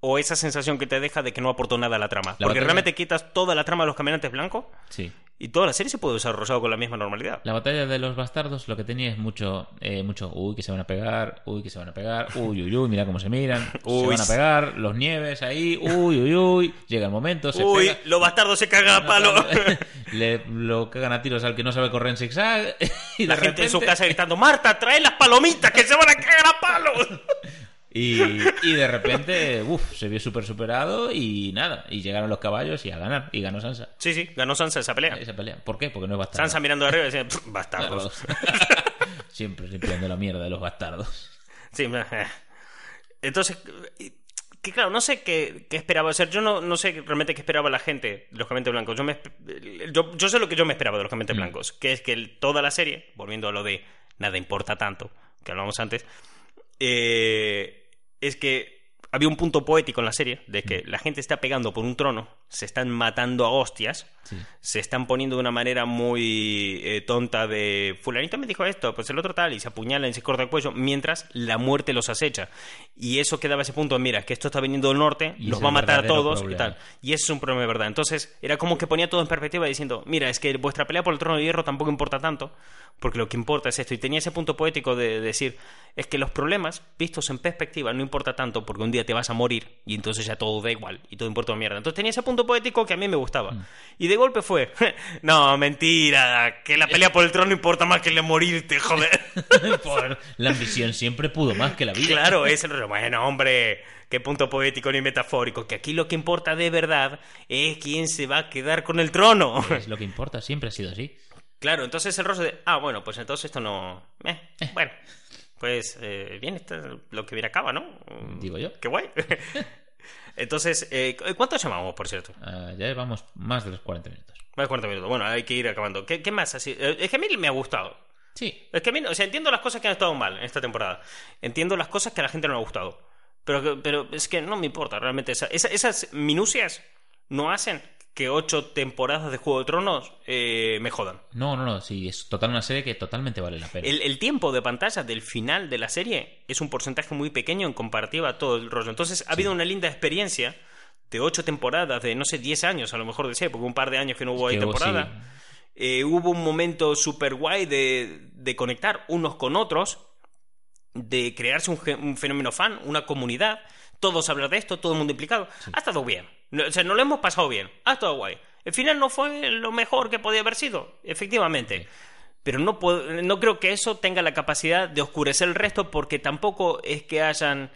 o esa sensación que te deja de que no aportó nada a la trama.
La
Porque
batalla-
realmente quitas toda la trama de los caminantes blancos
Sí.
Y toda la serie se puede desarrollar con la misma normalidad.
La batalla de los bastardos lo que tenía es mucho, eh, mucho, uy, que se van a pegar, uy, que se van a pegar, uy, uy, uy, mira cómo se miran, se
Uy.
van a pegar, los nieves ahí, uy, uy, uy, llega el momento, se
Uy,
pega.
los bastardos se cagan a palo.
Le, lo cagan a tiros al que no sabe correr en zigzag. Y
la gente en su casa gritando, Marta, trae las palomitas que se van a cagar a palo.
Y, y de repente, uff, se vio súper superado y nada. Y llegaron los caballos y a ganar. Y ganó Sansa.
sí, sí, ganó Sansa esa pelea.
Esa pelea. ¿Por qué? Porque no es bastardo.
Sansa mirando arriba y decía, "Pff, bastardos.
Siempre limpiando la mierda de los bastardos.
Sí, me- Entonces, que claro, no sé qué, qué esperaba. Sea, yo no, no sé realmente qué esperaba la gente de los gemetes blancos. Yo, me, yo, yo sé lo que yo me esperaba de los gemetes blancos, que es que toda la serie, volviendo a lo de nada importa tanto, que hablamos antes, eh, es que había un punto poético en la serie de que la gente está pegando por un trono, se están matando a hostias,
Sí.
se están poniendo de una manera muy eh, tonta de fulanito me dijo esto, pues el otro tal, y se apuñalan y se corta el cuello, mientras la muerte los acecha. Y eso quedaba ese punto, mira, es que esto está viniendo del norte,
Y
los va a matar a todos y
problema.
tal. Y ese es un problema de verdad. Entonces, era como que ponía todo en perspectiva diciendo, mira, es que vuestra pelea por el trono de hierro tampoco importa tanto, porque lo que importa es esto. Y tenía ese punto poético de decir, es que los problemas, vistos en perspectiva, no importa tanto, porque un día te vas a morir, y entonces ya todo da igual, y todo importa una mierda. Entonces tenía ese punto poético que a mí me gustaba.
Mm.
Y de golpe fue, no, mentira, que la pelea por el trono importa más que el de morirte, joder.
Por la ambición siempre pudo más que la vida.
Claro, es el. Bueno, hombre, qué punto poético ni metafórico. Que aquí lo que importa de verdad es quién se va a quedar con el trono.
Es lo que importa, siempre ha sido así.
Claro, entonces el rollo de. Ah, bueno, pues entonces esto no. Eh, bueno, pues eh, bien, esto es lo que viene acaba, ¿no?
Digo yo.
Qué guay. entonces, eh, ¿cuánto llamamos, por cierto?
Ah, ya llevamos más de los 40 minutos.
Más de 40 minutos. Bueno, hay que ir acabando. ¿Qué, qué más así? Eh, Es que a mí me ha gustado.
Sí.
Es que a mí, o sea, entiendo las cosas que han estado mal en esta temporada. Entiendo las cosas que a la gente no le ha gustado. Pero, pero es que no me importa realmente. Esa- esa- esas minucias no hacen que ocho temporadas de Juego de Tronos eh, me jodan.
No, no, no. Sí, es total una serie que totalmente vale la pena.
El, el tiempo de pantalla del final de la serie es un porcentaje muy pequeño en comparativa a todo el rollo. Entonces ha habido una linda experiencia de ocho temporadas, de no sé, 10 años a lo mejor de ser, porque un par de años que no hubo ahí
que hubo-
temporada.
sí.
Eh, hubo un momento súper guay de, de conectar unos con otros, de crearse un, un fenómeno fan, una comunidad, todos hablar de esto, todo el mundo implicado. Ha estado bien. No- o sea, nos lo hemos pasado bien. Ha estado guay. El final no fue lo mejor que podía haber sido, efectivamente. Pero no, puedo- no creo que eso tenga la capacidad de oscurecer el resto porque tampoco es que hayan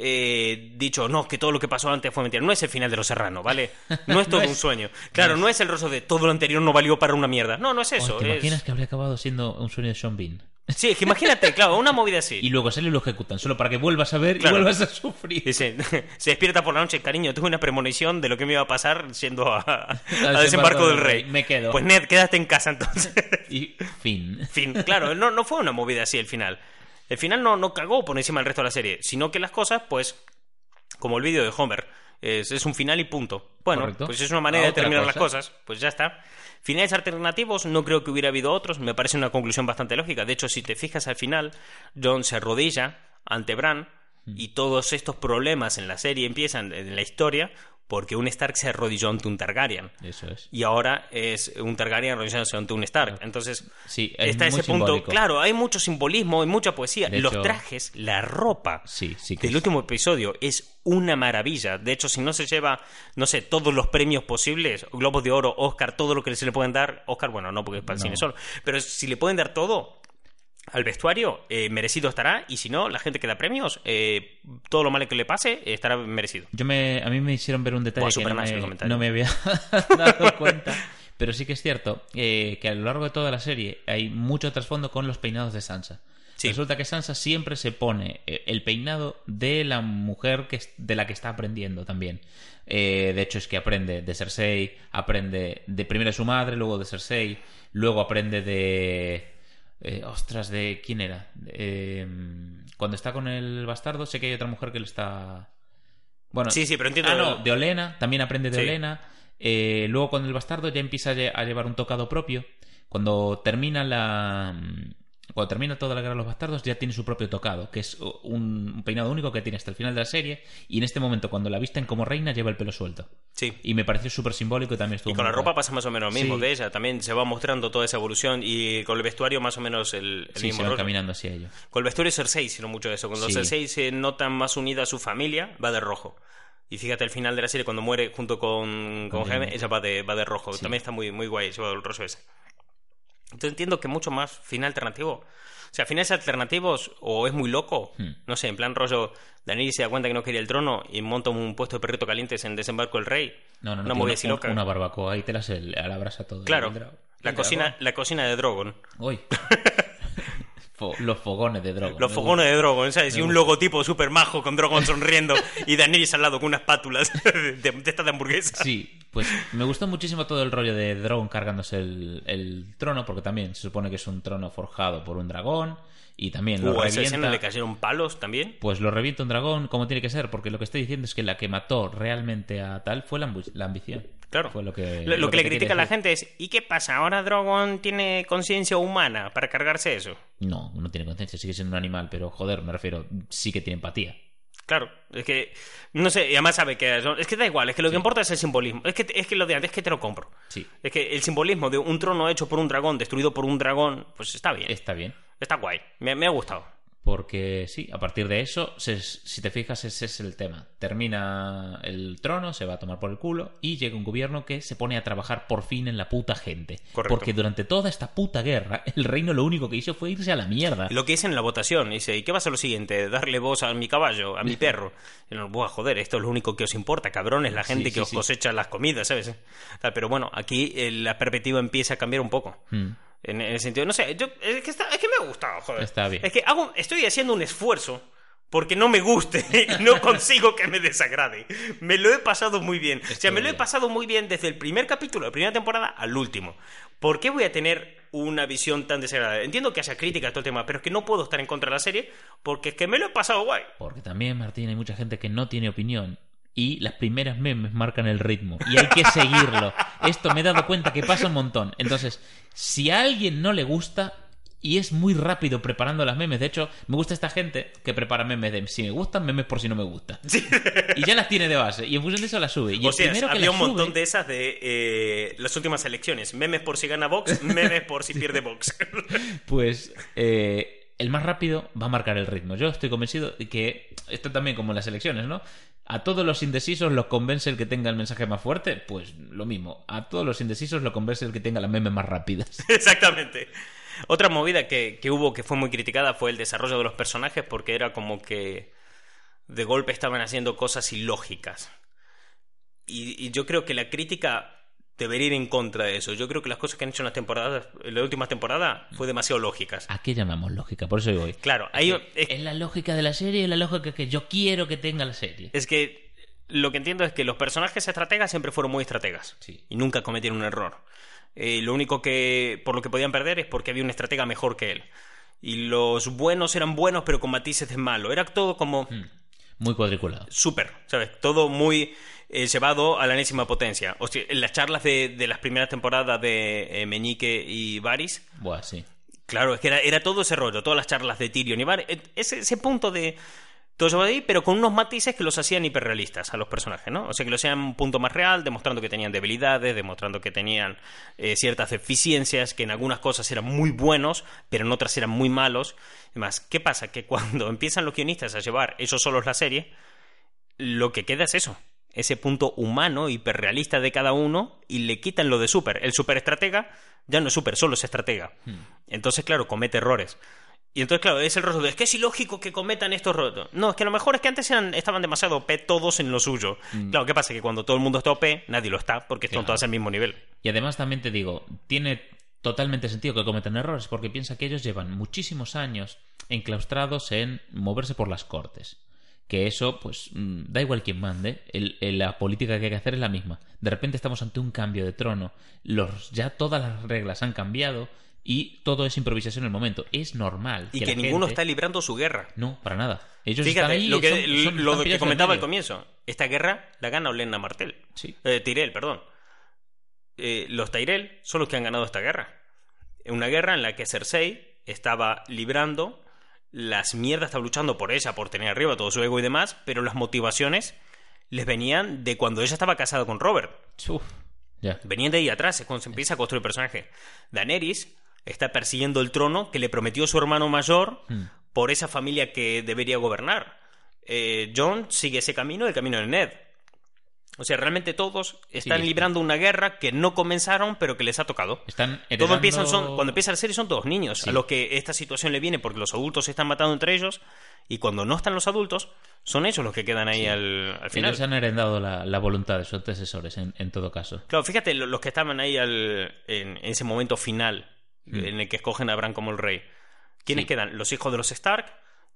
eh, dicho, no, que todo lo que pasó antes fue mentira. No es el final de Los Serrano, ¿vale? No es todo
No
un sueño. Claro, no es el rostro de todo lo anterior no valió para una mierda. No, no es
Oye,
eso.
¿Te
es-
imaginas que habría acabado siendo un sueño de Sean Bean?
Sí, es que imagínate, claro, una movida así.
Y luego sale y lo ejecutan, solo para que vuelvas a ver
Claro.
y vuelvas a sufrir.
Dice, se despierta por la noche, cariño, tuve una premonición de lo que me iba a pasar siendo a, a
desembarco
desembarco del rey.
Me quedo.
Pues Ned, quédate en casa entonces.
Y fin.
fin, claro, no, no fue una movida así el final. El final no, no cagó por encima del resto de la serie, sino que las cosas, pues, como el vídeo de Homer, es, es un final y punto. Bueno,
Correcto.
pues es una manera
A
de terminar las
cosa.
cosas, pues ya está. Finales alternativos, no creo que hubiera habido otros, me parece una conclusión bastante lógica. De hecho, si te fijas al final, John se arrodilla ante Bran
Mm.
y todos estos problemas en la serie empiezan en la historia porque un Stark se arrodilló ante un Targaryen.
Eso es.
Y ahora es un Targaryen arrodillándose ante un Stark. Entonces,
Sí, es
está ese punto. Claro, hay mucho simbolismo, hay mucha poesía.
De
Los
hecho-
trajes, la ropa
Sí, sí que
del
es-
último episodio es una maravilla. De hecho, si no se lleva, no sé, todos los premios posibles, Globos de Oro, Oscar, todo lo que se le pueden dar, Oscar, bueno, no porque es para el
No.
cine solo, pero si le pueden dar todo al vestuario, eh, merecido estará. Y si no, la gente que da premios, eh, todo lo malo que le pase, eh, estará merecido.
Yo me, a mí me hicieron ver un detalle que no me,
comentario.
no me había dado cuenta. Pero sí que es cierto eh, que a lo largo de toda la serie hay mucho trasfondo con los peinados de Sansa.
Sí.
Resulta que Sansa siempre se pone el peinado de la mujer que es- de la que está aprendiendo también. Eh, de hecho, es que aprende de Cersei, aprende de primero de su madre, luego de Cersei, luego aprende de. Eh, ostras, ¿de quién era? Eh, cuando está con el bastardo, sé que hay otra mujer que le está. Bueno,
Sí, sí, pero entiendo.
Ah, no, de Olena, también aprende de
Sí.
Olena. Eh, luego con el bastardo ya empieza a llevar un tocado propio. Cuando termina la... Cuando termina toda la guerra de los bastardos ya tiene su propio tocado, que es un, un peinado único que tiene hasta el final de la serie. Y en este momento, cuando la visten como reina, lleva el pelo suelto.
Sí.
Y me pareció súper simbólico y también estuvo
Y con la ropa pasa más o menos lo mismo
Sí.
de ella. También se va mostrando toda esa evolución y con el vestuario más o menos el, el
Sí,
mismo
se caminando hacia ello.
Con el vestuario Cersei hicieron mucho de eso. Cuando
Sí.
Cersei se nota más unida a su familia, va de rojo. Y fíjate al final de la serie, cuando muere junto con, con
Con
Jaime, ella va de, va de rojo. También está muy, muy guay llevado el roso ese. Entonces entiendo que mucho más final alternativo. O sea, finales alternativos o es muy loco.
Hmm.
No sé, en plan rollo, Daenerys se da cuenta que no quería el trono y monta un puesto de perrito calientes en Desembarco del Rey.
No, no, no.
Una así loca.
una barbacoa y te las el- a la brasa todo.
Claro,
El
la cocina,
dragón.
la cocina de Drogon.
Uy. Fo- los fogones de droga.
Los fogones de Drogon, ¿sabes? Y un logotipo súper majo con Drogon sonriendo y Daenerys al lado con unas pátulas de, de estas de hamburguesa.
Sí, pues me gustó muchísimo todo el rollo de Drogon cargándose el, el trono, porque también se supone que es un trono forjado por un dragón y también lo
Uh,
revienta.
le cayeron palos también.
Pues lo revienta un dragón como tiene que ser, porque lo que estoy diciendo es que la que mató realmente a tal fue la, ambición.
Claro.
Fue lo que,
Lo, lo que le critica a la gente es, ¿y qué pasa? ¿Ahora Drogon tiene conciencia humana para cargarse eso?
No, no tiene conciencia, sigue siendo un animal, pero joder, me refiero, sí que tiene empatía.
Claro, es que, no sé, y además sabe que es que da igual, es que lo que importa es el simbolismo. Es que, es que lo de antes es que te lo compro.
Sí,
Es que el simbolismo de un trono hecho por un dragón, destruido por un dragón, pues está bien.
está bien.
Está guay. Me, me ha gustado.
Porque sí, a partir de eso, se- si te fijas, ese es el tema. Termina el trono, se va a tomar por el culo y llega un gobierno que se pone a trabajar por fin en la puta gente.
Correcto.
Porque durante toda esta puta guerra, el reino lo único que hizo fue irse a la mierda.
Lo que dicen en la votación, dice, ¿y qué va a ser lo siguiente? ¿Darle voz a mi caballo, a mi perro? Y no, buah, joder, esto es lo único que os importa, cabrones, la gente
Sí,
que os
sí.
cosecha las comidas, ¿sabes? Pero bueno, aquí eh, la perspectiva empieza a cambiar un poco.
Mm.
En el sentido, no sé, yo, es, que está- es que me ha gustado, joder.
Está bien.
Es que hago, estoy haciendo un esfuerzo porque no me guste y no consigo que me desagrade. Me lo he pasado muy bien. o sea, me lo he pasado muy bien desde el primer capítulo, la primera temporada, al último. ¿Por qué voy a tener una visión tan desagradable? Entiendo que haya críticas a todo el tema, pero es que no puedo estar en contra de la serie porque es que me lo he pasado guay.
Porque también, Martín, hay mucha gente que no tiene opinión. Y las primeras memes marcan el ritmo. Y hay que seguirlo. Esto me he dado cuenta que pasa un montón. Entonces, si a alguien no le gusta y es muy rápido preparando las memes, de hecho, me gusta esta gente que prepara memes de si me gustan, memes por si no me gusta. Y ya las tiene de base. Y en función de eso las sube. Y
o
el
sea,
primero que
había
las
un montón de esas de eh, las últimas elecciones. Memes por si gana Vox, memes por si pierde Vox.
Pues eh, el más rápido va a marcar el ritmo. Yo estoy convencido de que esto también como en las elecciones, ¿no? A todos los indecisos los convence el que tenga el mensaje más fuerte, pues lo mismo. A todos los indecisos lo convence el que tenga las memes más rápidas.
Exactamente. Otra movida que, que hubo que fue muy criticada fue el desarrollo de los personajes porque era como que de golpe estaban haciendo cosas ilógicas. Y, y yo creo que la crítica debería ir en contra de eso. Yo creo que las cosas que han hecho en las temporadas, en la última temporada, fue demasiado lógicas.
¿A qué llamamos lógica? Por eso voy.
Claro, ahí es,
Es la lógica de la serie y la lógica que yo quiero que tenga la serie.
es que lo que entiendo es que los personajes estrategas siempre fueron muy estrategas
Sí.
y nunca cometieron un error. Eh, lo único que por lo que podían perder es porque había un estratega mejor que él. Y los buenos eran buenos pero con matices de malo. Era todo como
Mm. Muy cuadriculado.
súper, ¿sabes? Todo muy eh, llevado a la enésima potencia. O sea, en las charlas de, de las primeras temporadas de eh, Meñique y Varys,
Buah, sí.
Claro, es que era, era todo ese rollo, todas las charlas de Tyrion y Var, eh, ese, ese punto de todo eso de ahí, pero con unos matices que los hacían hiperrealistas a los personajes, ¿no? O sea, que lo hacían un punto más real, demostrando que tenían debilidades, demostrando que tenían eh, ciertas deficiencias, que en algunas cosas eran muy buenos, pero en otras eran muy malos. Además, ¿qué pasa? Que cuando empiezan los guionistas a llevar ellos solos la serie, lo que queda es eso. Ese punto humano, hiperrealista de cada uno, y le quitan lo de super. El super estratega ya no es super, solo es estratega. Entonces, claro, comete errores. Y entonces, claro, es el rostro de, es que es ilógico que cometan estos errores. No, es que a lo mejor es que antes eran, estaban demasiado OP todos en lo suyo. Claro, ¿qué pasa? Que cuando todo el mundo está OP, nadie lo está, porque están
Claro.
todos al mismo nivel.
Y además también te digo, tiene totalmente sentido que cometan errores, porque piensa que ellos llevan muchísimos años enclaustrados en moverse por las cortes. Que eso, pues, mm, da igual quien mande, el- el- la política que hay que hacer es la misma. De repente estamos ante un cambio de trono, los, ya todas las reglas han cambiado y todo es improvisación en el momento. Es normal.
Y
que
ninguno
gente-
está librando su guerra.
No, para nada. Ellos
Fíjate,
están ahí
lo que,
son- son-
lo que comentaba al comienzo. Esta guerra la gana Olenna Martel.
Sí.
Eh, Tyrell, perdón. Eh, los Tyrell son los que han ganado esta guerra. Una guerra en la que Cersei estaba librando, las mierdas estaba luchando por ella, por tener arriba todo su ego y demás, pero las motivaciones les venían de cuando ella estaba casada con Robert.
Uf.
Venían de ahí atrás, es cuando se empieza a construir el personaje. Daenerys está persiguiendo el trono que le prometió su hermano mayor
Hmm.
por esa familia que debería gobernar. Eh, John sigue ese camino, el camino de Ned. O sea, realmente todos están
Sí,
librando una guerra que no comenzaron, pero que les ha tocado.
Están
Todo
heredando-
empiezan son, cuando empieza la serie son todos niños,
Sí.
a los que esta situación le viene porque los adultos se están matando entre ellos y cuando no están los adultos son ellos los que quedan ahí al, al final.
Ellos han heredado la, la voluntad de sus antecesores, en, en todo caso.
Claro, fíjate, lo- los que estaban ahí al- en ese momento final,
Mm.
en el que escogen a Bran como el rey. ¿Quiénes quedan? Los hijos de los Stark.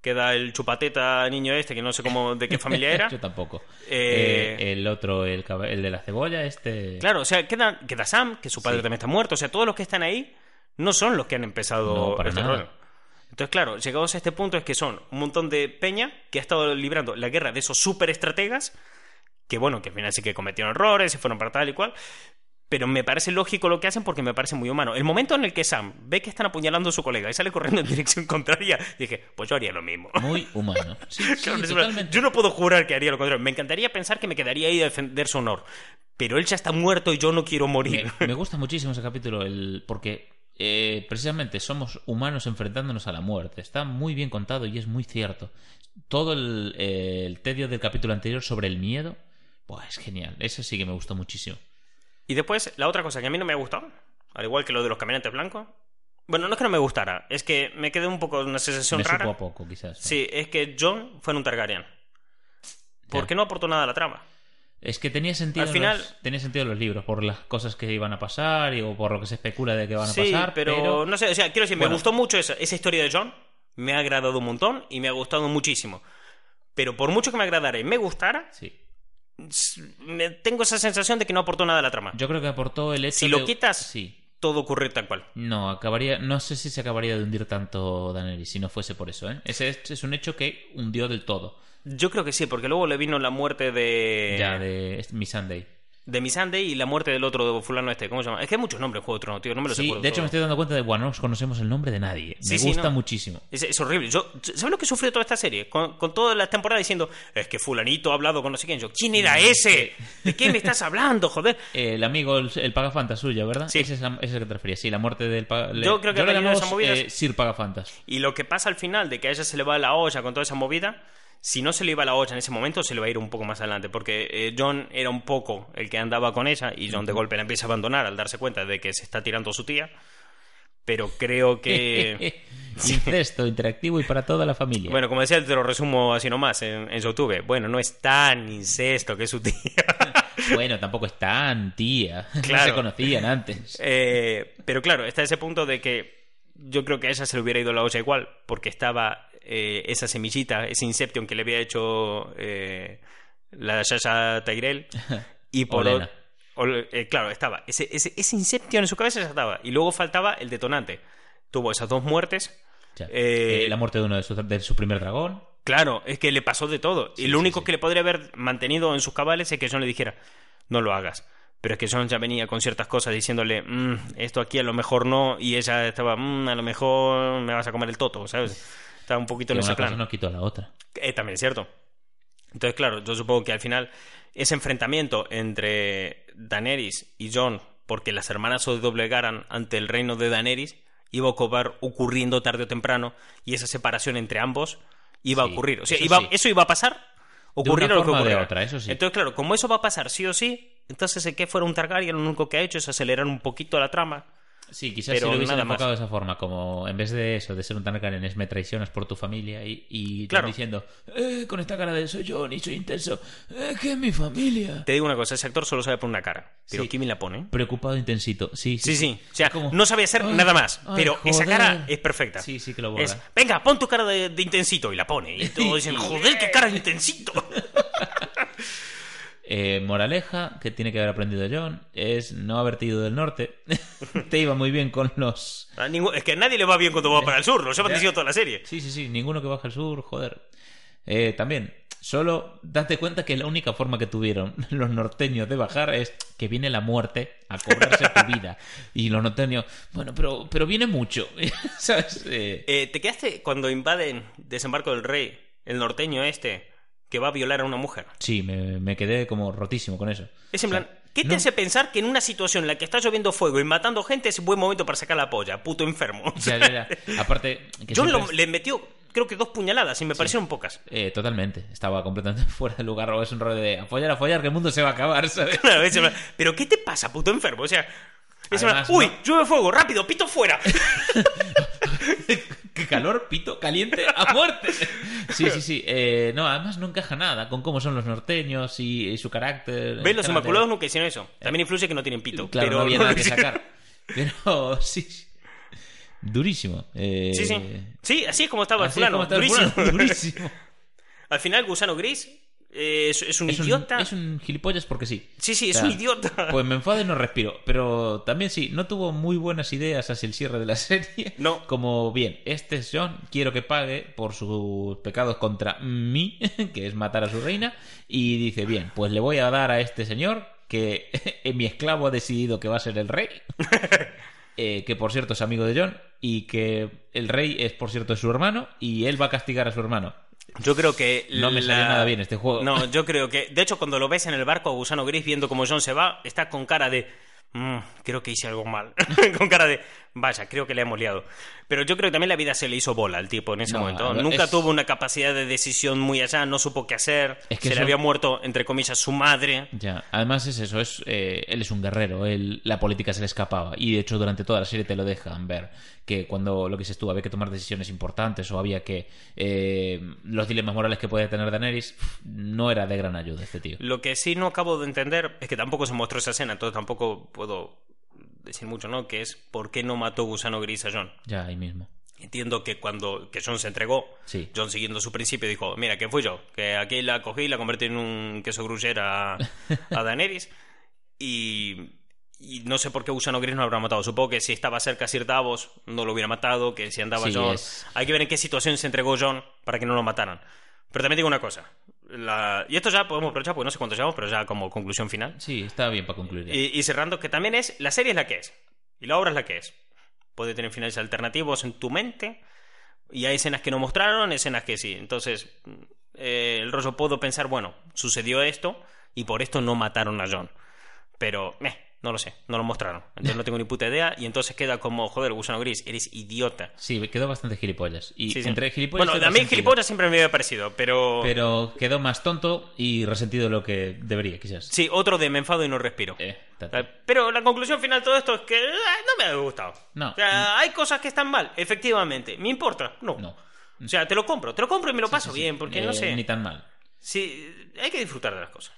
Queda el chupateta niño este, que no sé cómo de qué familia era.
Yo tampoco.
Eh,
Eh, el otro, el, el de la cebolla, este...
Claro, o sea, queda, queda Sam, que su padre
Sí.
también está muerto. O sea, todos los que están ahí no son los que han empezado
No, para
este
nada.
Entonces, claro, llegados a este punto es que son un montón de peña que ha estado librando la guerra de esos super estrategas, que bueno, que al final sí que cometieron errores, se fueron para tal y cual. Pero me parece lógico lo que hacen porque me parece muy humano. El momento en el que Sam ve que están apuñalando a su colega y sale corriendo en dirección contraria, dije, pues yo haría lo mismo.
Muy humano. Sí, sí, totalmente.
Yo no puedo jurar que haría lo contrario. Me encantaría pensar que me quedaría ahí a defender su honor. Pero él ya está muerto y yo no quiero morir.
Me, me gusta muchísimo ese capítulo el, porque eh, precisamente somos humanos enfrentándonos a la muerte. Está muy bien contado y es muy cierto. Todo el, eh, el tedio del capítulo anterior sobre el miedo, buah, es genial. Eso sí que me gustó muchísimo.
Y después, la otra cosa que a mí no me ha gustado, al igual que lo de los caminantes blancos. Bueno, no es que no me gustara, es que me quedé un poco una sensación
Me
rara.
supo a poco, quizás. ¿no?
Sí, es que John fue un Targaryen. ¿Por qué no aportó nada a la trama?
Es que tenía sentido,
Al final-
los, tenía sentido en los libros, por las cosas que iban a pasar y, o por lo que se especula de que van a
Sí,
pasar.
pero, no sé, o sea, quiero decir, me gustó mucho esa, esa historia de John, me ha agradado un montón y me ha gustado muchísimo. Pero por mucho que me agradara y me gustara,
Sí.
Me- tengo esa sensación de que no aportó nada a la trama.
Yo creo que aportó el hecho
Si lo
de-
quitas-
Sí.
Todo ocurre tal cual.
No, acabaría. No sé si se acabaría de hundir tanto Daenerys si no fuese por eso, ¿eh? Ese es, un hecho que hundió del todo.
Yo creo que sí, porque luego le vino la muerte de.
Ya de Miss Sunday.
De Missandei y la muerte del otro fulano este. ¿Cómo se llama? Es que hay muchos nombres en Juego de Tronos, tío. No me los
Sí,
acuerdo
de hecho me estoy dando cuenta de, bueno, no conocemos el nombre de nadie.
Sí,
me
sí,
gusta
no.
muchísimo.
Es, es horrible. Yo, ¿Sabes lo que he sufrido toda esta serie? Con, con toda la temporada diciendo, es que fulanito ha hablado con no sé quién. Yo, ¿quién era ese? ¿De qué me estás hablando, joder?
Eh, el amigo, el, el Pagafantas suyo, ¿verdad?
Sí.
Ese es, la- ese es el que te referías. Sí, la muerte del Paga... le-
Yo creo que
le
venido de
llamamos,
esas movidas.
eh, Sir Pagafantas.
Y lo que pasa al final, de que a ella se le va la olla con toda esa movida, si no se le iba la olla en ese momento, se le va a ir un poco más adelante. Porque eh, John era un poco el que andaba con ella y John de golpe la empieza a abandonar al darse cuenta de que se está tirando su tía. Pero creo que...
Incesto interactivo y para toda la familia.
Bueno, como decía, te lo resumo así nomás en, en YouTube. Bueno, no es tan incesto que es su tía.
Bueno, tampoco es tan tía. No
Claro.
se conocían antes.
Eh, pero claro, está ese punto de que yo creo que a ella se le hubiera ido la olla igual, porque estaba eh, esa semillita, ese Inception que le había hecho eh, la Yaya Tyrell. Y por eh, claro, estaba. Ese, ese, ese Inception en su cabeza ya estaba. Y luego faltaba el detonante. Tuvo esas dos muertes.
Ya. La muerte de uno de, sus- de su primer dragón.
Claro, es que le pasó de todo. y lo único
sí.
que le podría haber mantenido en sus cabales es que John le dijera, no lo hagas. Pero es que John ya venía con ciertas cosas diciéndole, "Mm, esto aquí a lo mejor no, y ella estaba, "Mm, a lo mejor me vas a comer el toto, ¿sabes? Estaba un poquito
Que
en ese
una cosa
plan.
no quitó a la otra.
Eh, también es cierto. Entonces, claro, yo supongo que al final ese enfrentamiento entre Daenerys y John, porque las hermanas se doblegaran ante el reino de Daenerys, iba a acabar ocurriendo tarde o temprano, y esa separación entre ambos iba a ocurrir. O sea,
eso
iba-
sí.
eso iba a pasar, ocurrir
una
lo que
de otra, eso sí.
Entonces, claro, como eso va a pasar sí o sí, entonces el que fuera un Targaryen lo único que ha hecho es acelerar un poquito la trama.
Sí, quizás
Pero
si lo hubiesen
más.
enfocado de esa forma, como en vez de eso, de ser un Targaryen es me traicionas por tu familia y, y
Claro.
diciendo, eh, con esta cara de soy yo, ni soy intenso, eh, que es mi familia.
Te digo una cosa, ese actor solo sabe poner una cara, pero
Sí.
Kimi la pone.
Preocupado intensito, sí, sí.
Sí, sí. O sea,
Como,
no sabe hacer
"Ay,
nada más.
ay,
pero esa
joder".
cara es perfecta.
Sí, sí que lo borra.
Es, venga, pon tu cara de, de intensito y la pone. Y todos dicen, joder, qué cara de intensito.
Eh, moraleja, que tiene que haber aprendido John, es no haberte ido del norte. Te iba muy bien con los...
A ningún- es que a nadie le va bien cuando va para el sur, lo
Ya.
diciendo toda la serie.
Sí, sí, sí, ninguno que baja al sur, joder. Eh, también, solo date cuenta que la única forma que tuvieron los norteños de bajar es que viene la muerte a cobrarse tu vida. Y los norteños, bueno, pero, pero viene mucho, ¿sabes? Eh,
Eh, ¿Te quedaste cuando invaden Desembarco del Rey, el norteño este, que va a violar a una mujer?
sí, me, me quedé como rotísimo con eso.
Es en
O sea,
plan, ¿qué te
no,
hace pensar que en una situación en la que está lloviendo fuego y matando gente es un buen momento para sacar la polla? Puto enfermo.
Ya, ya, ya. Aparte, que
John
siempre
lo-
es-
le metió, creo que dos puñaladas y me parecieron pocas.
eh, totalmente, estaba completamente fuera de lugar. O es un rollo de apoyar, apoyar, que el mundo se va a acabar, ¿sabes?
Pero ¿qué te pasa, puto enfermo? O sea, es en plan,
Además,
uy,
no-
llueve fuego, rápido, pito fuera.
¡Qué calor, pito, caliente, a muerte! Sí, sí, sí. Eh, no, además no encaja nada con cómo son los norteños y, y su carácter.
¿Ves? Los Inmaculados nunca hicieron eso. También influye que no tienen pito.
Claro,
pero
no había
no
nada que sacar. Pero sí. sí. Durísimo. Eh,
Sí, sí. Sí, así es como estaba el fulano. durísimo.
fulano, durísimo.
Al final, Gusano Gris eh, es, es un
Es un,
idiota.
es un gilipollas porque sí.
Sí, sí, es
O sea,
un idiota.
Pues me enfado y no respiro. Pero también sí, no tuvo muy buenas ideas hacia el cierre de la serie.
No.
Como, bien, este es John, quiero que pague por sus pecados contra mí, que es matar a su reina. Y dice, bien, pues le voy a dar a este señor, que mi esclavo ha decidido que va a ser el rey. eh, que por cierto es amigo de John. Y que el rey es, por cierto, su hermano. Y él va a castigar a su hermano.
Yo creo que.
No me salió nada bien este juego.
No, yo creo que. De hecho, cuando lo ves en el barco a Gusano Gris viendo cómo John se va, está con cara de. "Mm, creo que hice algo mal. con cara de. Vaya, creo que le hemos liado. Pero yo creo que también la vida se le hizo bola al tipo en ese
No,
momento. Nunca tuvo una capacidad de decisión muy allá, no supo qué hacer.
Es que
se le había muerto, entre comillas, su madre.
Ya, además es eso, es eh, él es un guerrero, él, la política se le escapaba y de hecho durante toda la serie te lo dejan ver que cuando lo que se estuvo había que tomar decisiones importantes o había que eh, los dilemas morales que puede tener Daenerys no era de gran ayuda este tío.
Lo que sí no acabo de entender es que tampoco se mostró esa escena, entonces tampoco puedo decir mucho, ¿no? Que es por qué no mató Gusano Gris a John.
Ya ahí mismo.
Entiendo que cuando que John se entregó,
Sí.
John siguiendo su principio dijo, mira, que fui yo, que aquí la cogí y la convertí en un queso gruyere a, a Daenerys y, y no sé por qué Gusano Gris no lo habrá matado. Supongo que si estaba cerca Sir Davos no lo hubiera matado, que si andaba
Sí,
John...
es-
Hay que ver en qué situación se entregó John para que no lo mataran. Pero también digo una cosa, la- y esto ya podemos aprovechar porque no sé cuánto llevamos, pero ya como conclusión final.
Sí, está bien para concluir. ya.
Y, y cerrando, que también es, la serie es la que es, y la obra es la que es. Puede tener finales alternativos en tu mente, y hay escenas que no mostraron, escenas que sí. Entonces, eh, el rollo puedo pensar, bueno, sucedió esto, y por esto no mataron a John. Pero, eh, no lo sé, no lo mostraron. Entonces no tengo ni puta idea, y entonces queda como, joder, gusano gris, eres idiota.
Sí, quedó bastante gilipollas. Y
Sí, sí.
entre gilipollas
bueno, a mí gilipollas siempre me había parecido, pero...
Pero quedó más tonto y resentido de lo que debería, quizás.
Sí, otro de me enfado y no respiro.
Eh.
Eh, Pero la conclusión final de todo esto es que eh, no me ha gustado.
No.
O sea, hay cosas que están mal, efectivamente. ¿Me importa? No.
No.
O sea, te lo compro, te lo compro y me lo paso
Sí,
bien, porque no sé.
Ni tan mal.
Sí, hay que disfrutar de las cosas.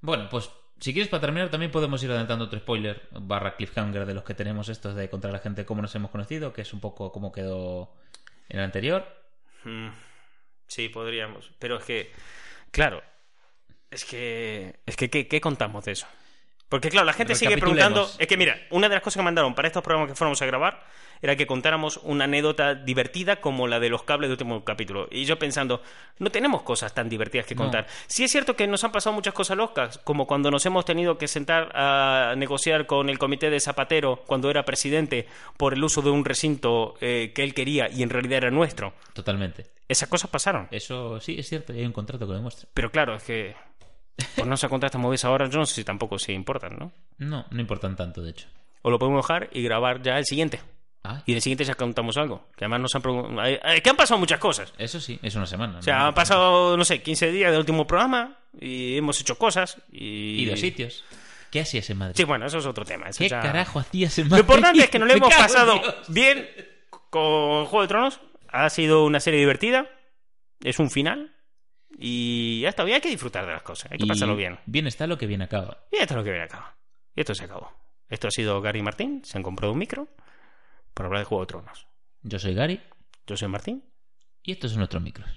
Bueno, pues si quieres para terminar también podemos ir adelantando otro spoiler barra cliffhanger de los que tenemos estos de contra la gente cómo nos hemos conocido, que es un poco cómo quedó en el anterior.
Mm, sí, podríamos. Pero es que, claro, es que, es que, ¿qué, qué contamos de eso? Porque claro, la gente sigue preguntando. Es que mira, una de las cosas que mandaron para estos programas que fuéramos a grabar era que contáramos una anécdota divertida como la de los cables del último capítulo. Y yo pensando, no tenemos cosas tan divertidas que
No.
contar. Sí es cierto que nos han pasado muchas cosas locas, como cuando nos hemos tenido que sentar a negociar con el comité de Zapatero cuando era presidente por el uso de un recinto eh, que él quería y en realidad era nuestro.
Totalmente.
Esas cosas pasaron.
Eso sí, es cierto, hay un contrato que lo demuestra.
Pero claro, es que por no se contar estas movidas ahora, yo no sé si tampoco se importan, ¿no?
No, no importan tanto, de hecho.
O lo podemos dejar y grabar ya el siguiente.
Ah,
Y en el siguiente ya contamos algo. Que además nos han preguntado... Que han pasado muchas cosas.
eso sí, es una semana.
O sea, han pasado, no sé, 15 días del último programa y hemos hecho cosas y...
Y dos sitios. ¿Qué hacías en Madrid?
Sí, bueno, eso es otro tema. eso
¿Qué
ya-
carajo hacías en
Lo
Madrid?
importante es que nos lo hemos pasado
Dios.
bien con Juego de Tronos. Ha sido una serie divertida. Es un final. Y ya está bien, hay que disfrutar de las cosas. Hay que
Y
pasarlo bien.
Bien está lo que bien acaba.
Y esto es lo que viene acá. Y esto se acabó. Esto ha sido Gary Martín. Se han comprado un micro para hablar de Juego de Tronos.
Yo soy Gary
Yo soy Martín.
y estos son nuestros micros.